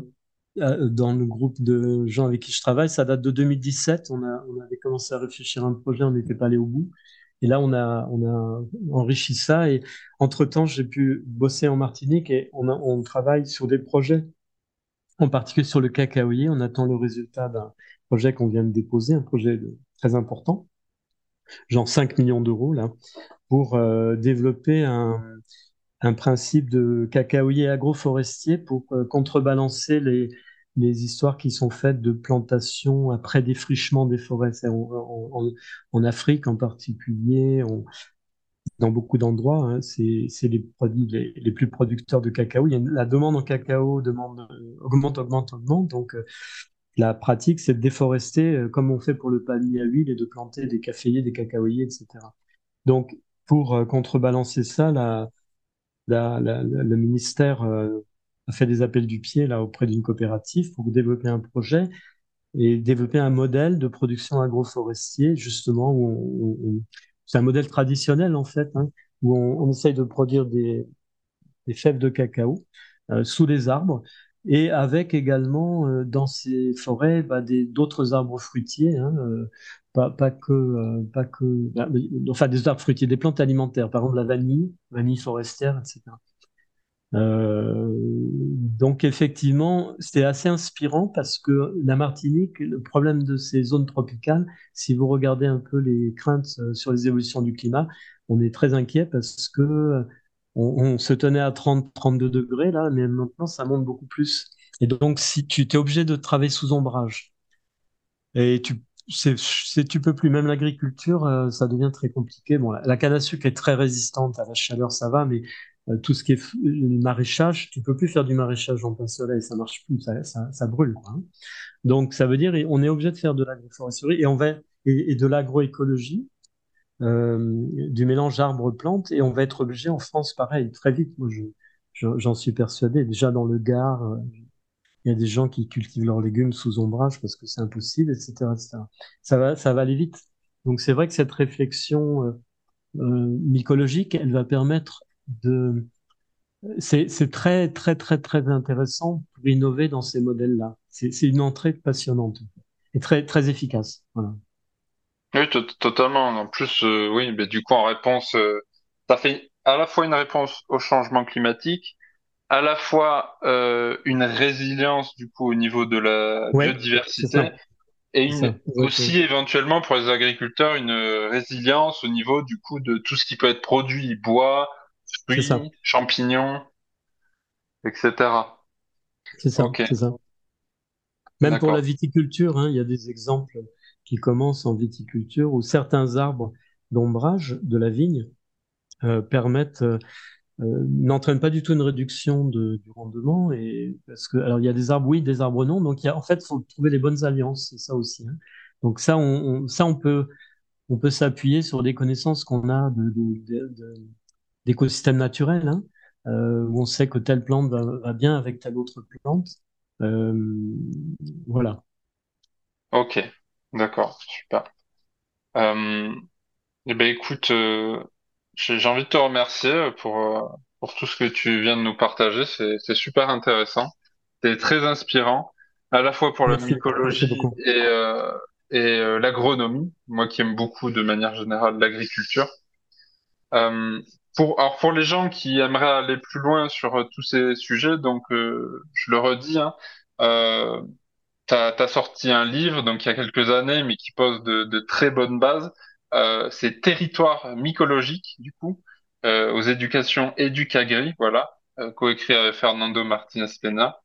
euh, dans le groupe de gens avec qui je travaille, ça date de 2017. On, a, on avait commencé à réfléchir à un projet, on n'était pas allé au bout. Et là, on a, enrichi ça. Et entre-temps, j'ai pu bosser en Martinique et on, on travaille sur des projets, en particulier sur le cacaoyer. On attend le résultat d'un projet qu'on vient de déposer, un projet de, très important, genre 5 millions d'euros là, pour euh, développer un, principe de cacaoyer agroforestier pour euh, contrebalancer les, histoires qui sont faites de plantation après défrichement des forêts. En, Afrique en particulier, dans beaucoup d'endroits, hein, c'est les produits les, les, plus producteurs de cacao. Il y a la demande en cacao demande, augmente, augmente, augmente. Donc, euh, la pratique, c'est de déforester euh, comme on fait pour le palmier à huile et de planter des caféiers, des cacaoyers, etc. Donc, pour euh, contrebalancer ça, le ministère euh, a fait des appels du pied là auprès d'une coopérative pour développer un projet et développer un modèle de production agroforestier, justement, c'est un modèle traditionnel en fait, hein, où on, essaye de produire des, fèves de cacao sous les arbres et avec également euh, dans ces forêts bah, d'autres arbres fruitiers, hein, euh, pas, pas, que, euh, pas que, bah, enfin des arbres fruitiers, des plantes alimentaires, par exemple la vanille, vanille forestière, etc. donc effectivement, c'était assez inspirant parce que la Martinique, le problème de ces zones tropicales, si vous regardez un peu les craintes sur les évolutions du climat, on est très inquiet parce que on, se tenait à 30, 32 degrés là, mais maintenant ça monte beaucoup plus. Et donc, si tu es obligé de travailler sous ombrage, et tu c'est, tu peux plus, même l'agriculture, euh, ça devient très compliqué. Bon, la, canne à sucre est très résistante à la chaleur, ça va, mais euh, tout ce qui est maraîchage, tu peux plus faire du maraîchage en plein soleil, ça marche plus, ça, ça, brûle. Hein. Donc, ça veut dire on est obligé de faire de l'agroforesterie et on et de l'agroécologie du mélange arbre-plante et on va être obligé en France, pareil, très vite. Moi, j'en suis persuadé. Déjà dans le Gard, euh, il y a des gens qui cultivent leurs légumes sous ombrage parce que c'est impossible, etc., Ça va, ça va aller vite. Donc c'est vrai que cette réflexion euh, mycologique, elle va permettre de c'est très, très, très, très intéressant pour innover dans ces modèles-là. C'est une entrée passionnante et très, très efficace. Voilà.
Oui, totalement. En plus, euh, oui, mais du coup, en réponse, euh, ça fait à la fois une réponse au changement climatique, à la fois euh, une résilience du coup au niveau de la biodiversité, et une, aussi éventuellement pour les agriculteurs une résilience au niveau du coup de tout ce qui peut être produit, bois, fruits, champignons, etc.
C'est ça, c'est ça. Même pour la viticulture, hein, il y a des exemples qui commence en viticulture où certains arbres d'ombrage de la vigne euh, permettent euh, euh, n'entraînent pas du tout une réduction de, du rendement et parce que alors il y a des arbres oui des arbres non donc il y a, en fait faut trouver les bonnes alliances c'est ça aussi hein. donc ça on, ça on peut on peut s'appuyer sur des connaissances qu'on a de, d'écosystèmes naturels hein, où on sait que telle plante va, va bien avec telle autre plante voilà
ok D'accord, super. Euh, eh ben écoute, euh, j'ai envie de te remercier pour, euh, pour tout ce que tu viens de nous partager. C'est, c'est super intéressant. C'est très inspirant, à la fois pour la mycologie et, euh, et euh, l'agronomie, moi qui aime beaucoup de manière générale l'agriculture. Euh, pour, alors pour les gens qui aimeraient aller plus loin sur tous ces sujets, donc je le redis, hein, T'as as sorti un livre, donc il y a quelques années, mais qui pose de, de très bonnes bases. Euh, c'est Territoire mycologique, du coup, euh, aux éducations Educagri, voilà, euh, coécrit avec Fernando Martinez Pena.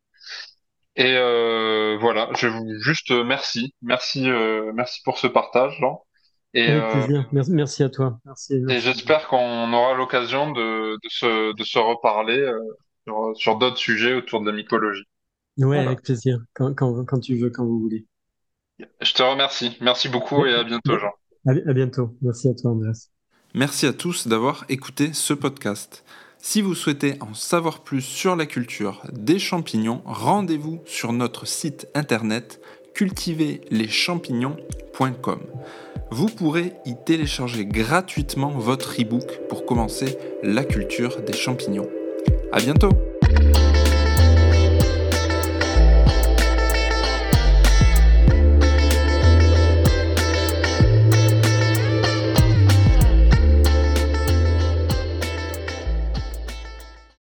Et euh, voilà, je vous juste euh, merci, merci, euh, merci pour ce partage, Jean.
Et, Avec plaisir. Merci, merci à toi. Merci,
Et j'espère qu'on aura l'occasion de, de, se, de se reparler sur, sur d'autres sujets autour de la mycologie.
Ouais, avec plaisir. Quand, quand, quand tu veux, quand vous voulez.
Je te remercie. Merci beaucoup et à bientôt, Jean.
À, bientôt. Merci à toi, Andreas.
Merci à tous d'avoir écouté ce podcast. Si vous souhaitez en savoir plus sur la culture des champignons, rendez-vous sur notre site internet cultiverleschampignons.com. Vous pourrez y télécharger gratuitement votre e-book pour commencer la culture des champignons. À bientôt!